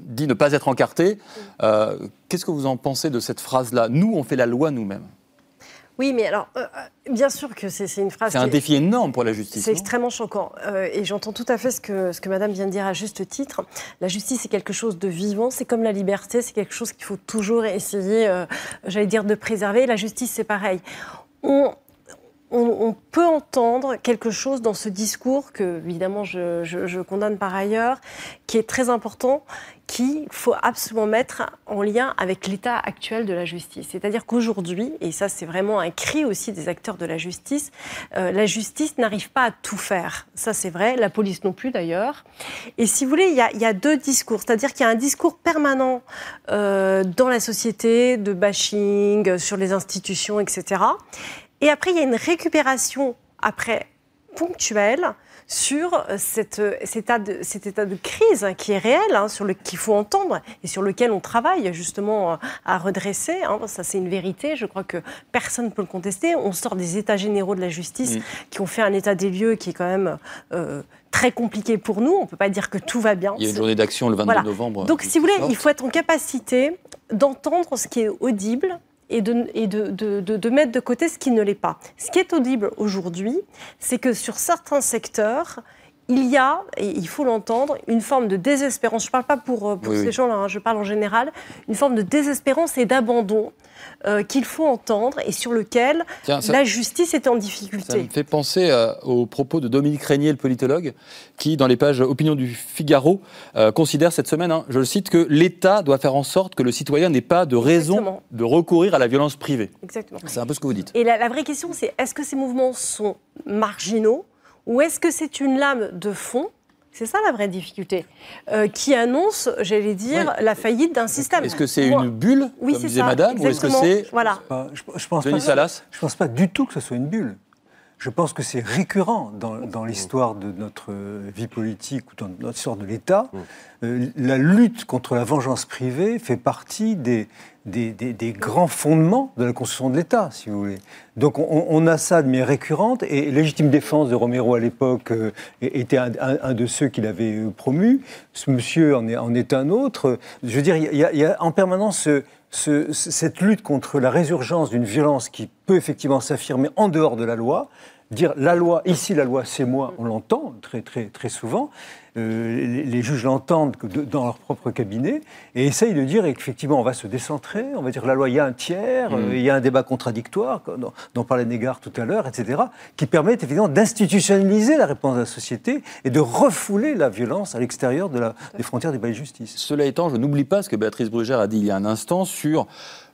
Speaker 1: dit ne pas être encartée. Euh, qu'est-ce que vous en pensez de cette phrase-là? Nous, on fait la loi nous-mêmes.
Speaker 4: Oui, mais alors, euh, euh, bien sûr que c'est une phrase.
Speaker 1: C'est un défi énorme pour la justice.
Speaker 4: C'est extrêmement choquant. Euh, et j'entends tout à fait ce que, ce que Madame vient de dire à juste titre. La justice, c'est quelque chose de vivant. C'est comme la liberté. C'est quelque chose qu'il faut toujours essayer, j'allais dire, de préserver. La justice, c'est pareil. On, on, peut entendre quelque chose dans ce discours que, évidemment, je, je condamne par ailleurs, qui est très important, qu'il faut absolument mettre en lien avec l'état actuel de la justice. C'est-à-dire qu'aujourd'hui, et ça c'est vraiment un cri aussi des acteurs de la justice, euh, la justice n'arrive pas à tout faire. Ça c'est vrai, la police non plus d'ailleurs. Et si vous voulez, il y a, deux discours. C'est-à-dire qu'il y a un discours permanent euh, dans la société de bashing sur les institutions, etc. Et après, il y a une récupération après ponctuelle sur euh, cette, euh, cet, état de, cet, état de, crise qui est réel, hein, sur le qu'il faut entendre et sur lequel on travaille justement euh, à redresser. Hein. ça, c'est une vérité. Je crois que personne ne peut le contester. On sort des états généraux de la justice mm. qui ont fait un état des lieux qui est quand même très compliqué pour nous. On ne peut pas dire que tout va bien.
Speaker 1: Il y a une journée d'action le 22 novembre.
Speaker 4: Donc, si vous voulez, il faut être en capacité d'entendre ce qui est audible et, de, et de, de, mettre de côté ce qui ne l'est pas. Ce qui est audible aujourd'hui, c'est que sur certains secteurs, il y a, et il faut l'entendre, une forme de désespérance. Je ne parle pas pour, euh, ces gens-là, hein, je parle en général, une forme de désespérance et d'abandon euh, qu'il faut entendre et sur lequel la justice est en difficulté.
Speaker 1: Ça me fait penser euh, aux propos de Dominique Régnier, le politologue, qui, dans les pages Opinion du Figaro, considère cette semaine, hein, je le cite, que l'État doit faire en sorte que le citoyen n'ait pas de raison de recourir à la violence privée.
Speaker 4: Exactement.
Speaker 1: C'est un peu ce que vous dites.
Speaker 4: Et la, la vraie question, c'est est-ce que ces mouvements sont marginaux ou est-ce que c'est une lame de fond? C'est ça la vraie difficulté, euh, qui annonce, j'allais dire, la faillite d'un système.
Speaker 1: Est-ce que c'est une bulle, oui, comme disait Madame, ou est-ce que c'est...
Speaker 4: Voilà.
Speaker 3: je, je, pense pas, je pense pas du tout que ce soit une bulle. Je pense que c'est récurrent dans, l'histoire de notre vie politique ou dans notre histoire de l'État. Mm. Euh, la lutte contre la vengeance privée fait partie des, des, grands fondements de la construction de l'État, si vous voulez. Donc on, a ça de manière récurrente, et Légitime Défense de Romero à l'époque euh, était un, de ceux qu'il avait euh, promu. Ce monsieur en est, en est un autre. Je veux dire, il y a, en permanence cette lutte contre la résurgence d'une violence qui peut effectivement s'affirmer en dehors de la loi, dire la loi, ici la loi c'est moi, on l'entend très, très, très souvent, euh, les, juges l'entendent dans leur propre cabinet et essayent de dire effectivement on va se décentrer, on va dire la loi, il y a un tiers, mmh. euh, il y a un débat contradictoire, dont, dont parlait Négard tout à l'heure, etc., qui permettent évidemment d'institutionnaliser la réponse de la société et de refouler la violence à l'extérieur de des frontières du palais de justice.
Speaker 1: Cela étant, je n'oublie pas ce que Béatrice Brugère a dit il y a un instant sur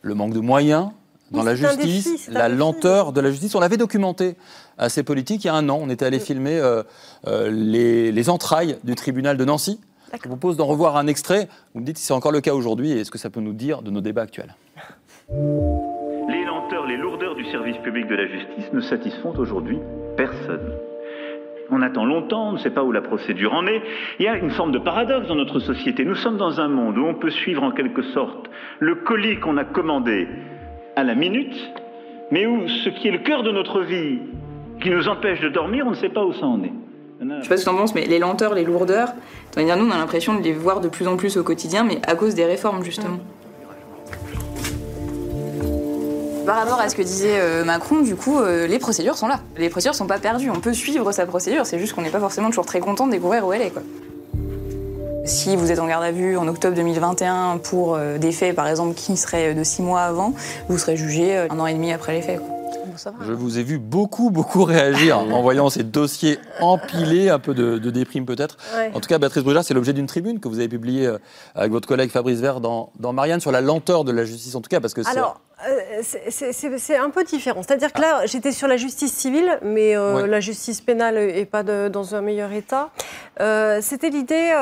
Speaker 1: le manque de moyens dans la justice, la lenteur de la justice. On l'avait documenté à ces politiques il y a un an. On était allé filmer euh, euh, les, entrailles du tribunal de Nancy. Je vous propose d'en revoir un extrait. Vous me dites si c'est encore le cas aujourd'hui et ce que ça peut nous dire de nos débats actuels.
Speaker 8: Les lenteurs, les lourdeurs du service public de la justice ne satisfont aujourd'hui personne. On attend longtemps, on ne sait pas où la procédure en est. Il y a une forme de paradoxe dans notre société. Nous sommes dans un monde où on peut suivre en quelque sorte le colis qu'on a commandé à la minute, mais où ce qui est le cœur de notre vie, qui nous empêche de dormir, on ne sait pas où ça en est.
Speaker 9: Je sais pas ce que tu en penses, mais les lenteurs, les lourdeurs, nous on a l'impression de les voir de plus en plus au quotidien, mais à cause des réformes, justement. Par rapport à ce que disait euh, Macron, du coup, euh, les procédures sont là. Les procédures sont pas perdues. On peut suivre sa procédure, c'est juste qu'on n'est pas forcément toujours très content de découvrir où elle est, quoi. Si vous êtes en garde à vue en octobre 2021 pour euh, des faits, par exemple, qui seraient de six mois avant, vous serez jugé euh, un an et demi après les faits.
Speaker 1: Je vous ai vu beaucoup, beaucoup réagir en voyant ces dossiers empilés, un peu de, déprime peut-être. En tout cas, Béatrice Brugère, c'est l'objet d'une tribune que vous avez publiée euh, avec votre collègue Fabrice Vert dans, dans, Marianne sur la lenteur de la justice, en tout cas, parce que
Speaker 4: Alors, euh, c'est un peu différent. C'est-à-dire que là, j'étais sur la justice civile, mais euh, la justice pénale n'est pas dans un meilleur état. Euh, c'était l'idée,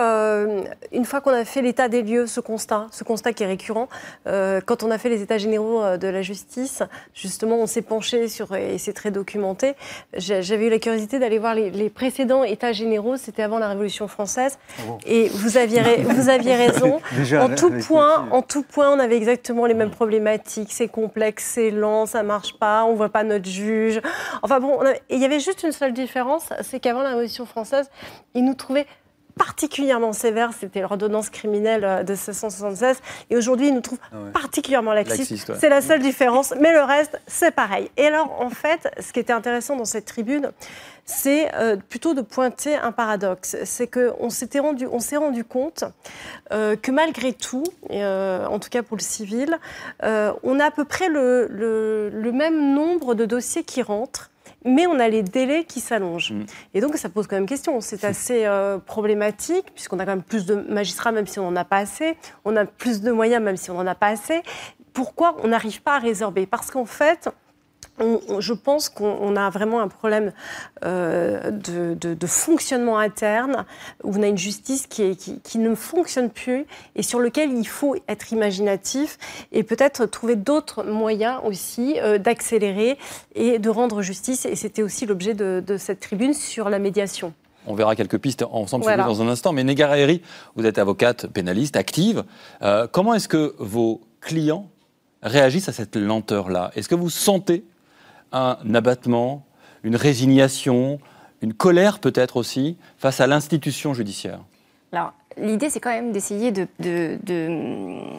Speaker 4: une fois qu'on a fait l'état des lieux, ce constat, ce constat qui est récurrent, quand on a fait les états généraux de la justice, justement, on s'est penché sur, et c'est très documenté, j'avais eu la curiosité d'aller voir les, précédents états généraux, c'était avant la Révolution française, ah et vous aviez, vous aviez raison. en, tout point, en tout point, on avait exactement les mêmes problématiques c'est complexe, c'est lent, ça marche pas, on voit pas notre juge. Enfin bon, il y avait juste une seule différence, c'est qu'avant la Révolution française, ils nous trouvaient particulièrement sévère, c'était l'ordonnance criminelle euh, de 1676, et aujourd'hui, il nous trouve ah particulièrement laxiste. C'est la seule différence, mais le reste, c'est pareil. Et alors, en fait, ce qui était intéressant dans cette tribune, c'est euh, plutôt de pointer un paradoxe. C'est qu'on s'était rendu, on s'est rendu compte euh, que malgré tout, en tout cas pour le civil, on a à peu près le, le même nombre de dossiers qui rentrent mais on a les délais qui s'allongent. Mm. Et donc, ça pose quand même question. C'est assez euh, problématique, puisqu'on a quand même plus de magistrats, même si on n'en a pas assez. On a plus de moyens, même si on n'en a pas assez. Pourquoi on n'arrive pas à résorber? Parce qu'en fait, je pense qu'on a vraiment un problème euh, de, fonctionnement interne, où on a une justice qui, qui, ne fonctionne plus et sur lequel il faut être imaginatif et peut-être trouver d'autres moyens aussi euh, d'accélérer et de rendre justice. Et c'était aussi l'objet de, cette tribune sur la médiation.
Speaker 1: On verra quelques pistes ensemble dans un instant. Mais Negara vous êtes avocate pénaliste active. Euh, comment est-ce que vos clients réagissent à cette lenteur-là? Est-ce que vous sentez un abattement, une résignation, une colère peut-être aussi face à l'institution judiciaire.
Speaker 5: Alors, l'idée, c'est quand même d'essayer de,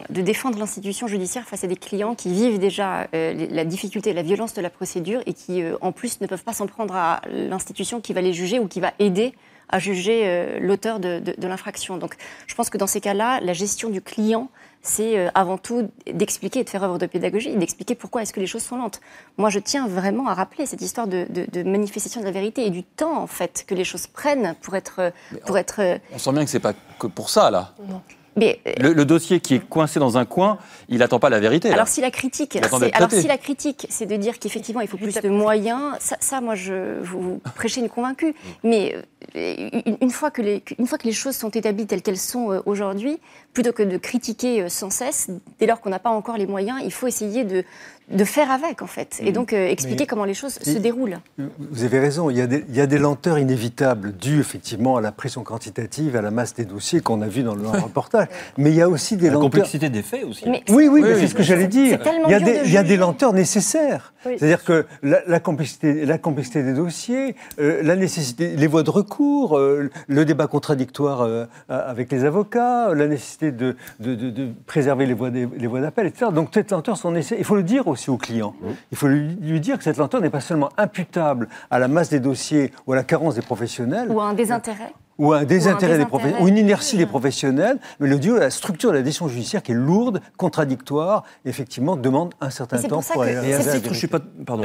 Speaker 5: défendre l'institution judiciaire face à des clients qui vivent déjà euh, la difficulté la violence de la procédure et qui, euh, en plus, ne peuvent pas s'en prendre à l'institution qui va les juger ou qui va aider à juger euh, l'auteur de, l'infraction. Donc, je pense que dans ces cas-là, la gestion du client c'est euh, avant tout d'expliquer et de faire œuvre de pédagogie, d'expliquer pourquoi est-ce que les choses sont lentes. Moi, je tiens vraiment à rappeler cette histoire de, manifestation de la vérité et du temps, en fait, que les choses prennent pour être... Pour
Speaker 1: on,
Speaker 5: être... Euh,
Speaker 1: on sent bien que c'est pas que pour ça, là. Non. Mais, euh, le, dossier qui est coincé dans un coin, il n'attend pas la vérité.
Speaker 5: Alors si la critique, alors si la critique, c'est de dire qu'effectivement il faut plus de moyens, ça, moi je vous prêchez une convaincue. Mais une, fois que les, une fois que les choses sont établies telles qu'elles sont aujourd'hui, plutôt que de critiquer euh, sans cesse, dès lors qu'on n'a pas encore les moyens, il faut essayer de, de faire avec, en fait, et mm. donc euh, expliquer comment les choses se déroulent.
Speaker 3: Vous avez raison, il y, a des, il y, a des, lenteurs inévitables dues effectivement à la pression quantitative, à la masse des dossiers qu'on a vu dans le reportage. Mais il y a aussi des
Speaker 2: la
Speaker 3: lenteurs.
Speaker 2: complexité des faits aussi.
Speaker 3: oui, oui, c'est ce que j'allais dire. Il y, a des, il y, a des, lenteurs nécessaires. C'est-à-dire que la, complexité, la complexité des dossiers, euh, la nécessité, les voies de recours, le débat contradictoire avec les avocats, la nécessité de, de, préserver les voies, les voies d'appel, etc. Donc cette lenteur, son essai, il faut le dire aussi au client. Il faut lui, dire que cette lenteur n'est pas seulement imputable à la masse des dossiers ou à la carence des professionnels.
Speaker 5: Ou à un désintérêt
Speaker 3: ou un désintérêt des professionnels, ou une inertie des professionnels, mais le duo, la structure de la décision judiciaire qui est lourde, contradictoire, effectivement demande un certain temps
Speaker 2: pour, aller à ce titre, je suis pas, pardon,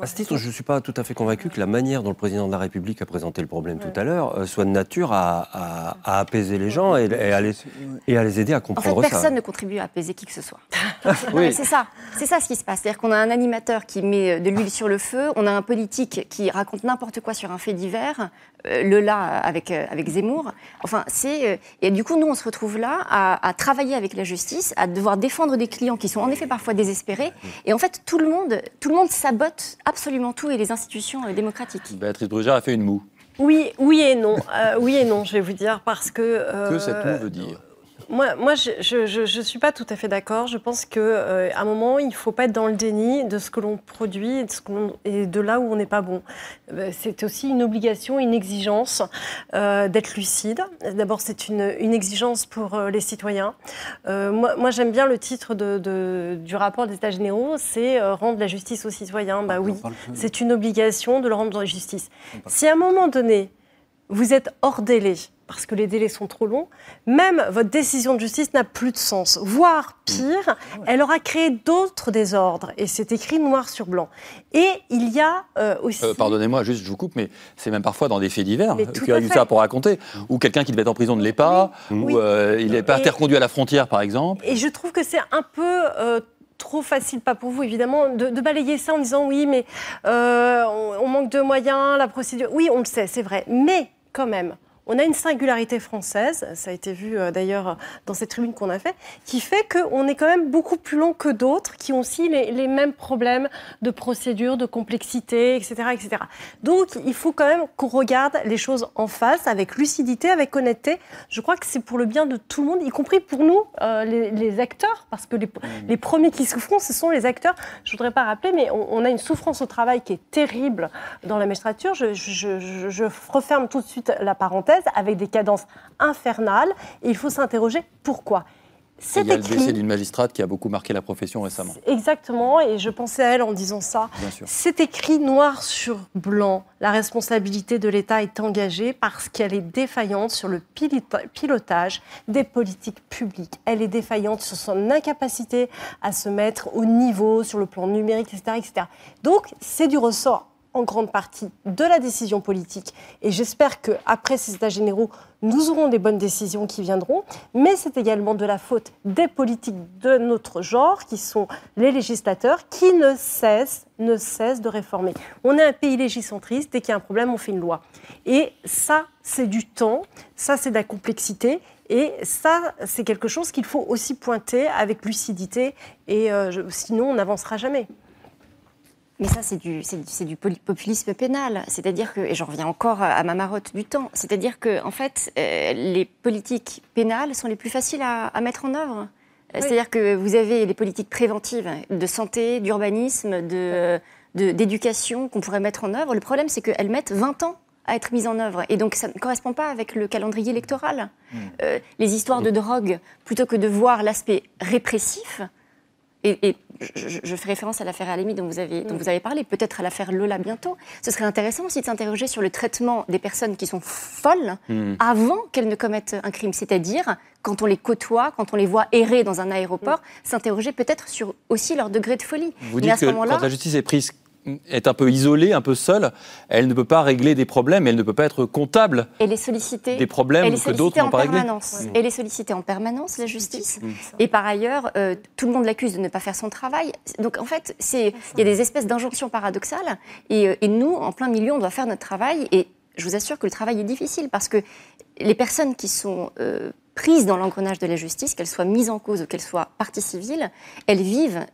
Speaker 2: À ce titre, je ne suis pas tout à fait convaincu que la manière dont le président de la République a présenté le problème tout à l'heure euh, soit de nature à, apaiser les gens et, à les, et, à les, aider à comprendre
Speaker 5: en fait, personne ne contribue à apaiser qui que ce soit. oui. C'est ça, c'est ça ce qui se passe. C'est-à-dire qu'on a un animateur qui met de l'huile sur le feu, on a un politique qui raconte n'importe quoi sur un fait divers, euh, le là avec, euh, avec Zemmour. Enfin, c'est. Euh, et du coup, nous, on se retrouve là à, travailler avec la justice, à devoir défendre des clients qui sont en effet parfois désespérés. Et en fait, tout le monde, tout le monde sabote absolument tout et les institutions démocratiques.
Speaker 1: Béatrice Brugère a fait une moue.
Speaker 4: Oui, oui et non. oui et non, je vais vous dire, parce que.
Speaker 1: que cette moue veut dire?
Speaker 4: Moi, moi je ne suis pas tout à fait d'accord. Je pense qu'à euh, un moment, il ne faut pas être dans le déni de ce que l'on produit et de, ce et de, là où on n'est pas bon. Euh, c'est aussi une obligation, une exigence euh, d'être lucide. D'abord, c'est une, une, exigence pour les citoyens. moi, moi j'aime bien le titre de, du rapport des États généraux, c'est rendre la justice aux citoyens. Bah oui, c'est une obligation de leur rendre la justice. Si à un moment donné, vous êtes hors délai, parce que les délais sont trop longs, même votre décision de justice n'a plus de sens. Voire pire, elle aura créé d'autres désordres. Et c'est écrit noir sur blanc. Et il y a euh, aussi... Euh,
Speaker 1: pardonnez-moi, juste je vous coupe, mais c'est même parfois dans des faits divers qu'il y a eu ça pour raconter. Ou quelqu'un qui devait être en prison ne l'est pas, ou euh, il n'est pas interconduit à la frontière, par exemple.
Speaker 4: Et je trouve que c'est un peu trop facile, pas pour vous évidemment, de, balayer ça en disant oui, mais on, manque de moyens, la procédure. Oui, on le sait, c'est vrai. Mais quand même, on a une singularité française, ça a été vu euh, d'ailleurs dans cette tribune qu'on a fait, qui fait qu'on est quand même beaucoup plus long que d'autres qui ont aussi les, mêmes problèmes de procédure, de complexité, etc., etc. Donc il faut quand même qu'on regarde les choses en face avec lucidité, avec honnêteté. Je crois que c'est pour le bien de tout le monde, y compris pour nous, euh, les, acteurs, parce que les, premiers qui souffrent, ce sont les acteurs. Je voudrais pas rappeler, mais on, a une souffrance au travail qui est terrible dans la magistrature. je referme tout de suite la parenthèse avec des cadences infernales. Et il faut s'interroger pourquoi.
Speaker 1: C'est il y a le décès d'une magistrate qui a beaucoup marqué la profession récemment.
Speaker 4: Exactement, et je pensais à elle en disant ça. C'est écrit noir sur blanc. La responsabilité de l'État est engagée parce qu'elle est défaillante sur le pilotage des politiques publiques. Elle est défaillante sur son incapacité à se mettre au niveau sur le plan numérique, etc. etc. Donc, c'est du ressort en grande partie de la décision politique. Et j'espère qu'après ces états généraux, nous aurons des bonnes décisions qui viendront. Mais c'est également de la faute des politiques de notre genre, qui sont les législateurs, qui ne cessent, ne cessent de réformer. On est un pays légicentriste. Dès qu'il y a un problème, on fait une loi. Et ça, c'est du temps. Ça, c'est de la complexité. Et ça, c'est quelque chose qu'il faut aussi pointer avec lucidité, et euh, sinon on n'avancera jamais.
Speaker 5: Mais ça, c'est du, du, populisme pénal. C'est-à-dire que, et j'en reviens encore à ma marotte du temps, c'est-à-dire que, en fait, euh, les politiques pénales sont les plus faciles à, mettre en œuvre. C'est-à-dire que vous avez les politiques préventives de santé, d'urbanisme, d'éducation qu'on pourrait mettre en œuvre. Le problème, c'est qu'elles mettent 20 ans à être mise en œuvre. Et donc, ça ne correspond pas avec le calendrier électoral. Hmm. Euh, les histoires de drogue, plutôt que de voir l'aspect répressif, et, je, fais référence à l'affaire Alemi dont vous avez, dont vous avez parlé, peut-être à l'affaire Lola bientôt. Ce serait intéressant aussi de s'interroger sur le traitement des personnes qui sont folles hmm. avant qu'elles ne commettent un crime, c'est-à-dire quand on les côtoie, quand on les voit errer dans un aéroport, hmm. s'interroger peut-être sur aussi leur degré de folie.
Speaker 1: Vous dites que quand la justice est prise est un peu isolée, un peu seule, elle ne peut pas régler des problèmes, elle ne peut pas être comptable
Speaker 5: elle est sollicitée,
Speaker 1: des problèmes que d'autres n'ont pas réglés.
Speaker 5: Elle est sollicitée en permanence, la justice. Et par ailleurs, euh, tout le monde l'accuse de ne pas faire son travail. Donc en fait, il y a des espèces d'injonctions paradoxales. Euh, et, nous, en plein milieu, on doit faire notre travail. Et je vous assure que le travail est difficile parce que les personnes qui sont euh, prises dans l'engrenage de la justice, qu'elles soient mises en cause ou qu'elles soient partie civile, elles vivent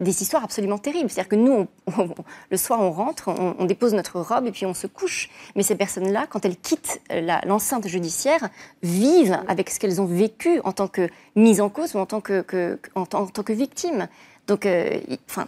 Speaker 5: des histoires absolument terribles. C'est-à-dire que nous, le soir, on rentre, on, dépose notre robe et puis on se couche. Mais ces personnes-là, quand elles quittent l'enceinte judiciaire, vivent avec ce qu'elles ont vécu en tant que mise en cause ou en tant que, en, tant que victimes. Donc, euh, enfin,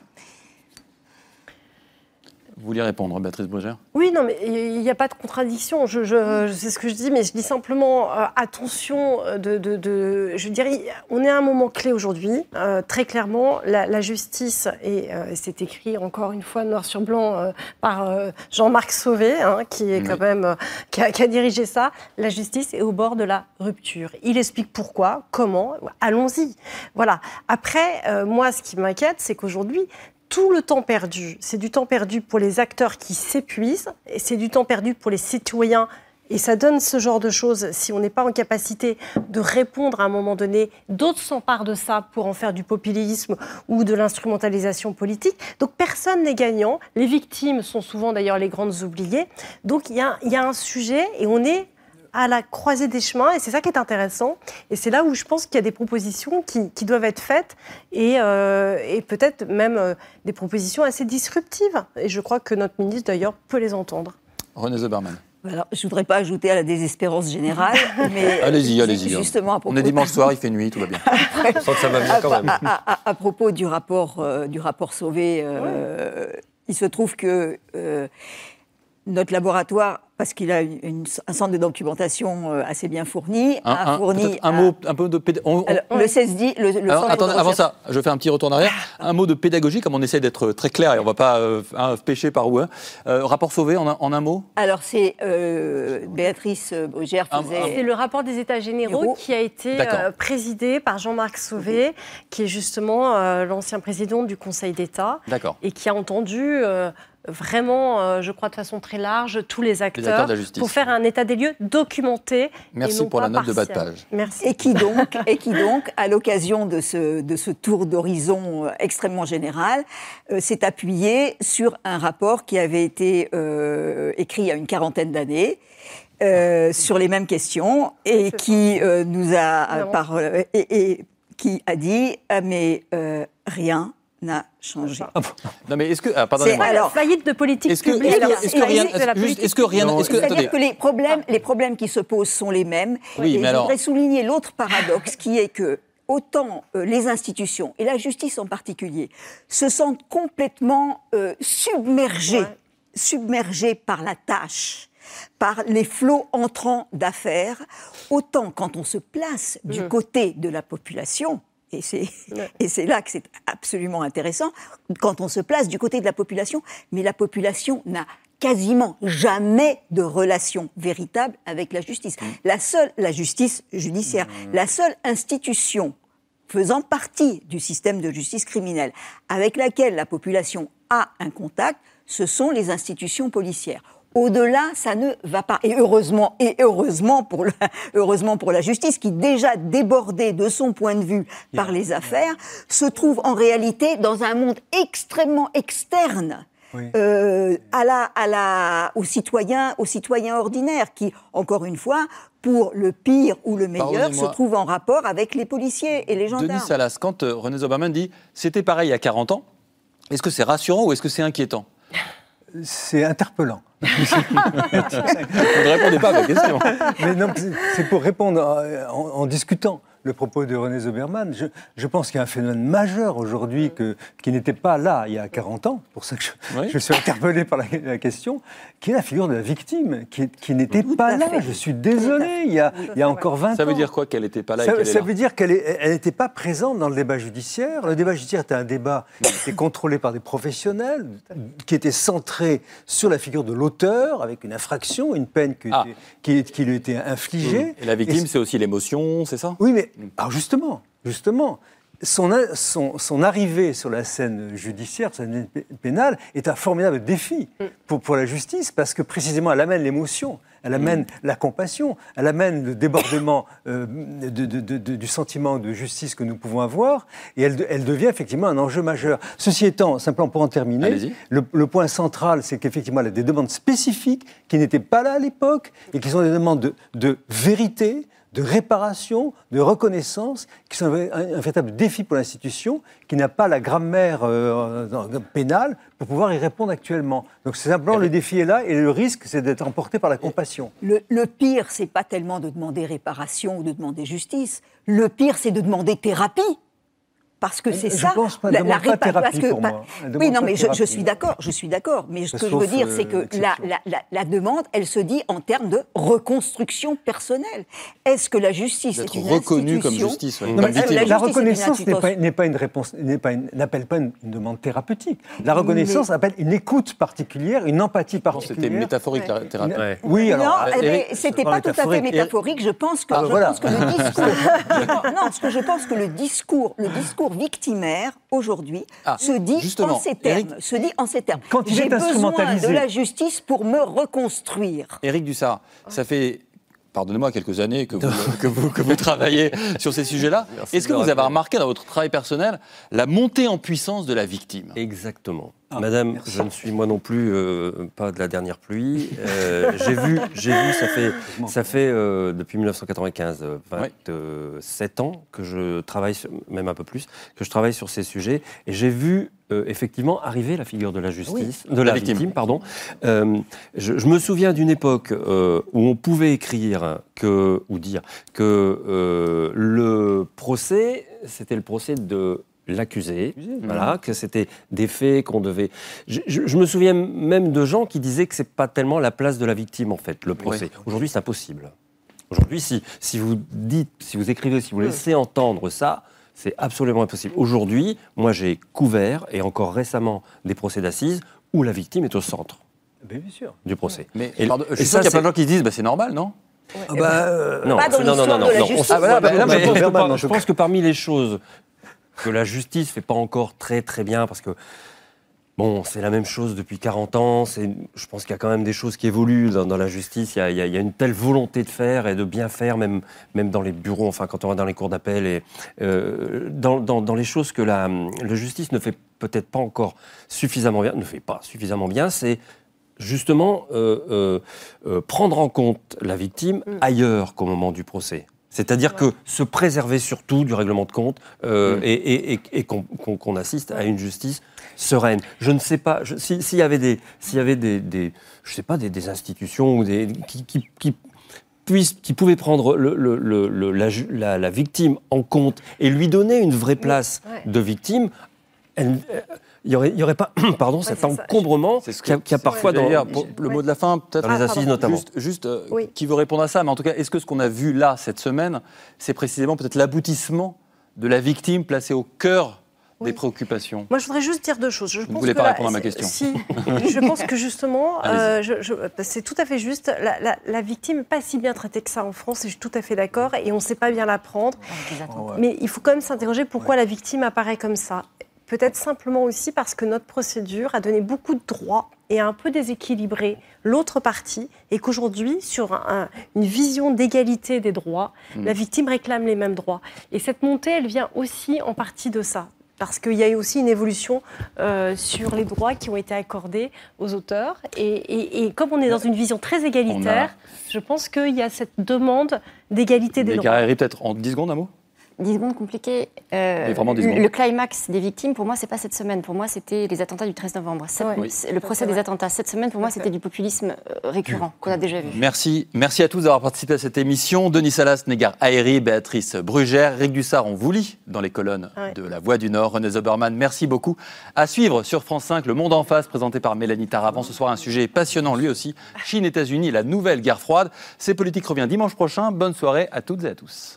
Speaker 1: vous vouliez répondre, Béatrice Brugère
Speaker 4: Oui, non, mais il n'y a pas de contradiction. Je, je, sais ce que je dis, mais je dis simplement euh, attention. Euh, de, de, je dirais, on est à un moment clé aujourd'hui. Euh, très clairement, la, justice, et c'est écrit encore une fois noir sur blanc par Jean-Marc Sauvé, hein, qui est quand même qui a, qui a, dirigé ça. La justice est au bord de la rupture. Il explique pourquoi, comment. Allons-y. Voilà. Après, moi, ce qui m'inquiète, c'est qu'aujourd'hui, tout le temps perdu, c'est du temps perdu pour les acteurs qui s'épuisent, et c'est du temps perdu pour les citoyens. Et ça donne ce genre de choses si on n'est pas en capacité de répondre à un moment donné. D'autres s'emparent de ça pour en faire du populisme ou de l'instrumentalisation politique. Donc personne n'est gagnant. Les victimes sont souvent d'ailleurs les grandes oubliées. Donc il y y a un sujet et on est à la croisée des chemins, et c'est ça qui est intéressant. Et c'est là où je pense qu'il y a des propositions qui, doivent être faites, et, euh, et peut-être même euh, des propositions assez disruptives. Et je crois que notre ministre, d'ailleurs, peut les entendre.
Speaker 1: René Zeberman.
Speaker 6: Alors, je ne voudrais pas ajouter à la désespérance générale, mais
Speaker 1: allez-y, allez-y. Hein. Justement, on est dimanche soir, il fait nuit, tout va bien. je sens que ça va bien quand même.
Speaker 6: À, propos du rapport, euh, du rapport Sauvé, il se trouve que notre laboratoire, parce qu'il a un centre de documentation euh, assez bien fourni,
Speaker 1: a fourni. Un, mot, un peu de
Speaker 6: pédagogie. Le CESDI, le,
Speaker 1: le attendez, avant ça, je fais un petit retour en arrière. Un mot de pédagogie, comme on essaie d'être très clair et on ne va pas euh, pêcher par où. Hein. Euh, rapport sauvé en, en, un mot?
Speaker 6: Alors, c'est Béatrice Brugère
Speaker 4: faisait. C'est le rapport des États généraux qui a été présidé par Jean-Marc Sauvé, qui est justement l'ancien président du Conseil d'État. Et qui a entendu vraiment, euh, je crois de façon très large, tous les acteurs, pour faire un état des lieux documenté.
Speaker 1: Merci pour la note de bas de page.
Speaker 6: Merci. Et qui donc, et qui donc à l'occasion de ce, de ce tour d'horizon euh, extrêmement général, euh, s'est appuyé sur un rapport qui avait été écrit il y a une quarantaine d'années. sur les mêmes questions et qui nous a par, et, qui a dit ah, mais rien n'a changé. Ah
Speaker 1: non mais est-ce que ah, pardonnez-moi.
Speaker 4: Alors faillite de politique est-ce que,
Speaker 1: publique. Est-ce que, rien est-ce que rien
Speaker 6: c'est-à-dire que les problèmes les problèmes qui se posent sont les mêmes. Oui, et mais je voudrais souligner l'autre paradoxe qui est que autant euh, les institutions et la justice en particulier se sentent complètement euh, submergées submergées par la tâche par les flots entrants d'affaires, autant quand on se place du mmh. côté de la population, et c'est là que c'est absolument intéressant, quand on se place du côté de la population, mais la population n'a quasiment jamais de relation véritable avec la justice. Mm. La seule, la justice judiciaire, mm. la seule institution faisant partie du système de justice criminelle avec laquelle la population a un contact, ce sont les institutions policières. Au-delà, ça ne va pas. Et heureusement, et heureusement pour, la, heureusement pour la justice, qui déjà débordée de son point de vue par les affaires, se trouve en réalité dans un monde extrêmement externe. Euh, à la, à la, aux citoyens, aux citoyens ordinaires qui, encore une fois, pour le pire ou le meilleur, se trouvent en rapport avec les policiers et les gendarmes.
Speaker 1: Denis Salas, quand euh, René Zoberman dit c'était pareil il y a 40 ans, est-ce que c'est rassurant ou est-ce que c'est inquiétant?
Speaker 3: C'est interpellant.
Speaker 1: Vous ne répondez pas à ma question.
Speaker 3: Mais non, c'est pour répondre euh, en, discutant le propos de René Zoberman. Je, pense qu'il y a un phénomène majeur aujourd'hui qui n'était pas là il y a 40 ans, pour ça que je, suis interpellé par la, question, qui est la figure de la victime, qui, n'était pas là. Je suis désolé, il y a, il y a encore 20 ans.
Speaker 1: Ça veut dire quoi qu'elle n'était pas là
Speaker 3: Ça, ça veut dire qu'elle n'était pas présente dans le débat judiciaire. Le débat judiciaire était un débat qui était contrôlé par des professionnels, qui était centré sur la figure de l'auteur, avec une infraction, une peine qui, ah. qui, qui, lui était infligée.
Speaker 1: Et la victime, c'est aussi l'émotion, c'est ça?
Speaker 3: Oui, mais alors justement, justement, son, son, arrivée sur la scène judiciaire, sur la scène pénale, est un formidable défi mm. pour, pour la justice, parce que précisément, elle amène l'émotion, elle amène mm. la compassion, elle amène le débordement euh, du sentiment de justice que nous pouvons avoir, et elle, elle, devient effectivement un enjeu majeur. Ceci étant, simplement pour en terminer, le, le, point central, c'est qu'effectivement, elle a des demandes spécifiques qui n'étaient pas là à l'époque, et qui sont des demandes de vérité, de réparation, de reconnaissance, qui sont un, véritable défi pour l'institution, qui n'a pas la grammaire euh, pénale pour pouvoir y répondre actuellement. Donc c'est simplement le défi est là et le risque, c'est d'être emporté par la compassion.
Speaker 6: Le, le pire, c'est pas tellement de demander réparation ou de demander justice. Le pire, c'est de demander thérapie parce que c'est ça.
Speaker 3: Pense pas, la, la pas thérapie que, pour moi.
Speaker 6: Oui, non, mais je, suis d'accord, je suis d'accord. Mais ce que je veux dire, c'est que euh, la, la, demande, elle se dit en termes de reconstruction personnelle. Est-ce que la justice est une
Speaker 1: reconnue comme justice
Speaker 3: La, reconnaissance n'est pas, une réponse, n'appelle pas une, demande thérapeutique. La reconnaissance appelle une écoute particulière, une empathie particulière.
Speaker 1: C'était métaphorique la thérapie.
Speaker 3: Oui,
Speaker 6: alors. Non, c'était pas tout à fait métaphorique. Je pense que, ah, je pense que le discours. non, ce que je pense que le discours, le discours victimaire aujourd'hui ah, se dit en ces termes. se dit en ces termes. J'ai besoin de la justice pour me reconstruire.
Speaker 1: Éric Dussard, ça fait pardonnez-moi, quelques années que vous, que vous, que vous travaillez sur ces sujets-là. Est-ce que vous avez remarqué dans votre travail personnel la montée en puissance de la victime?
Speaker 2: Exactement. Ah, Madame, je ne suis moi non plus euh, pas de la dernière pluie. Euh, j'ai vu, j'ai vu, ça fait, ça fait euh, depuis 1995, 27 ans que je travaille, même un peu plus, que je travaille sur ces sujets, et j'ai vu effectivement arriver la figure de la justice, de la, victime. pardon. Je, me souviens d'une époque où on pouvait écrire que ou dire que le procès, c'était le procès de l'accusé, voilà, que c'était des faits qu'on devait. Je, me souviens même de gens qui disaient que c'est pas tellement la place de la victime en fait, le procès. Aujourd'hui, c'est impossible. Aujourd'hui, si, si vous dites, si vous écrivez, si vous laissez entendre ça, c'est absolument impossible. Aujourd'hui, moi, j'ai couvert et encore récemment des procès d'assises où la victime est au centre.
Speaker 3: Bien sûr.
Speaker 2: Du procès.
Speaker 1: Mais et, je suis sûr qu'il y a plein de gens qui se disent, bah, c'est normal, non?
Speaker 6: Ah bah, euh, non, pas dans non, non, non, non,
Speaker 2: je pense que parmi les choses que la justice fait pas encore très très bien parce que Bon, c'est la même chose depuis 40 ans. Je pense qu'il y a quand même des choses qui évoluent dans, la justice. Il y, a, une telle volonté de faire et de bien faire, même, même dans les bureaux, enfin quand on va dans les cours d'appel, et euh, dans, dans, les choses que la, la justice ne fait peut-être pas encore suffisamment bien, ne fait pas suffisamment bien, c'est justement euh, euh, prendre en compte la victime mm. ailleurs qu'au moment du procès. C'est-à-dire que se préserver surtout du règlement de compte euh, mm. et, qu'on assiste à une justice sereine. Je ne sais pas s'il y avait des, s'il y avait des, je sais pas, des, institutions ou des, qui, qui, puissent, qui pouvaient prendre le, le, la, la, victime en compte et lui donner une vraie place de victime. Elle, il n'y aurait, y aurait pas pardon, cet encombrement qu'il y, a parfois dans
Speaker 1: le mot de la fin, peut-être.
Speaker 2: Dans les assises notamment.
Speaker 1: Juste, euh, qui veut répondre à ça, mais en tout cas, est-ce que ce qu'on a vu là cette semaine, c'est précisément peut-être l'aboutissement de la victime placée au cœur des préoccupations?
Speaker 4: Moi, je voudrais juste dire deux choses. Je
Speaker 1: ne voulais pas répondre à ma question.
Speaker 4: Si, je pense que justement, euh, c'est tout à fait juste. La, victime n'est pas si bien traitée que ça en France, je suis tout à fait d'accord, et on ne sait pas bien la prendre. Mais il faut quand même s'interroger pourquoi la victime apparaît comme ça peut-être simplement aussi parce que notre procédure a donné beaucoup de droits et a un peu déséquilibré l'autre partie et qu'aujourd'hui, sur une vision d'égalité des droits, mm. la victime réclame les mêmes droits. Et cette montée, elle vient aussi en partie de ça parce qu'il y a eu aussi une évolution euh, sur les droits qui ont été accordés aux auteurs. Et, comme on est dans une vision très égalitaire, je pense qu'il y a cette demande d'égalité des droits.
Speaker 1: peut-être en 10 secondes, un mot?
Speaker 5: 10 secondes compliquées. Euh, le climax des victimes, pour moi, c'est pas cette semaine. Pour moi, c'était les attentats du 13 novembre. Le procès des attentats. Cette semaine, pour moi, c'était du populisme euh, récurrent qu'on a déjà vu.
Speaker 1: Merci. Merci à tous d'avoir participé à cette émission. Denis Salas, Négar Aéri, Béatrice Brugère, Rick Dussard, on vous lit dans les colonnes de La Voix du Nord. René Zoberman, merci beaucoup. À suivre sur France 5, Le Monde en face, présenté par Mélanie Taravant. Ce soir, un sujet passionnant, lui aussi. Chine, États-Unis, la nouvelle guerre froide. C'est politique revient dimanche prochain. Bonne soirée à toutes et à tous.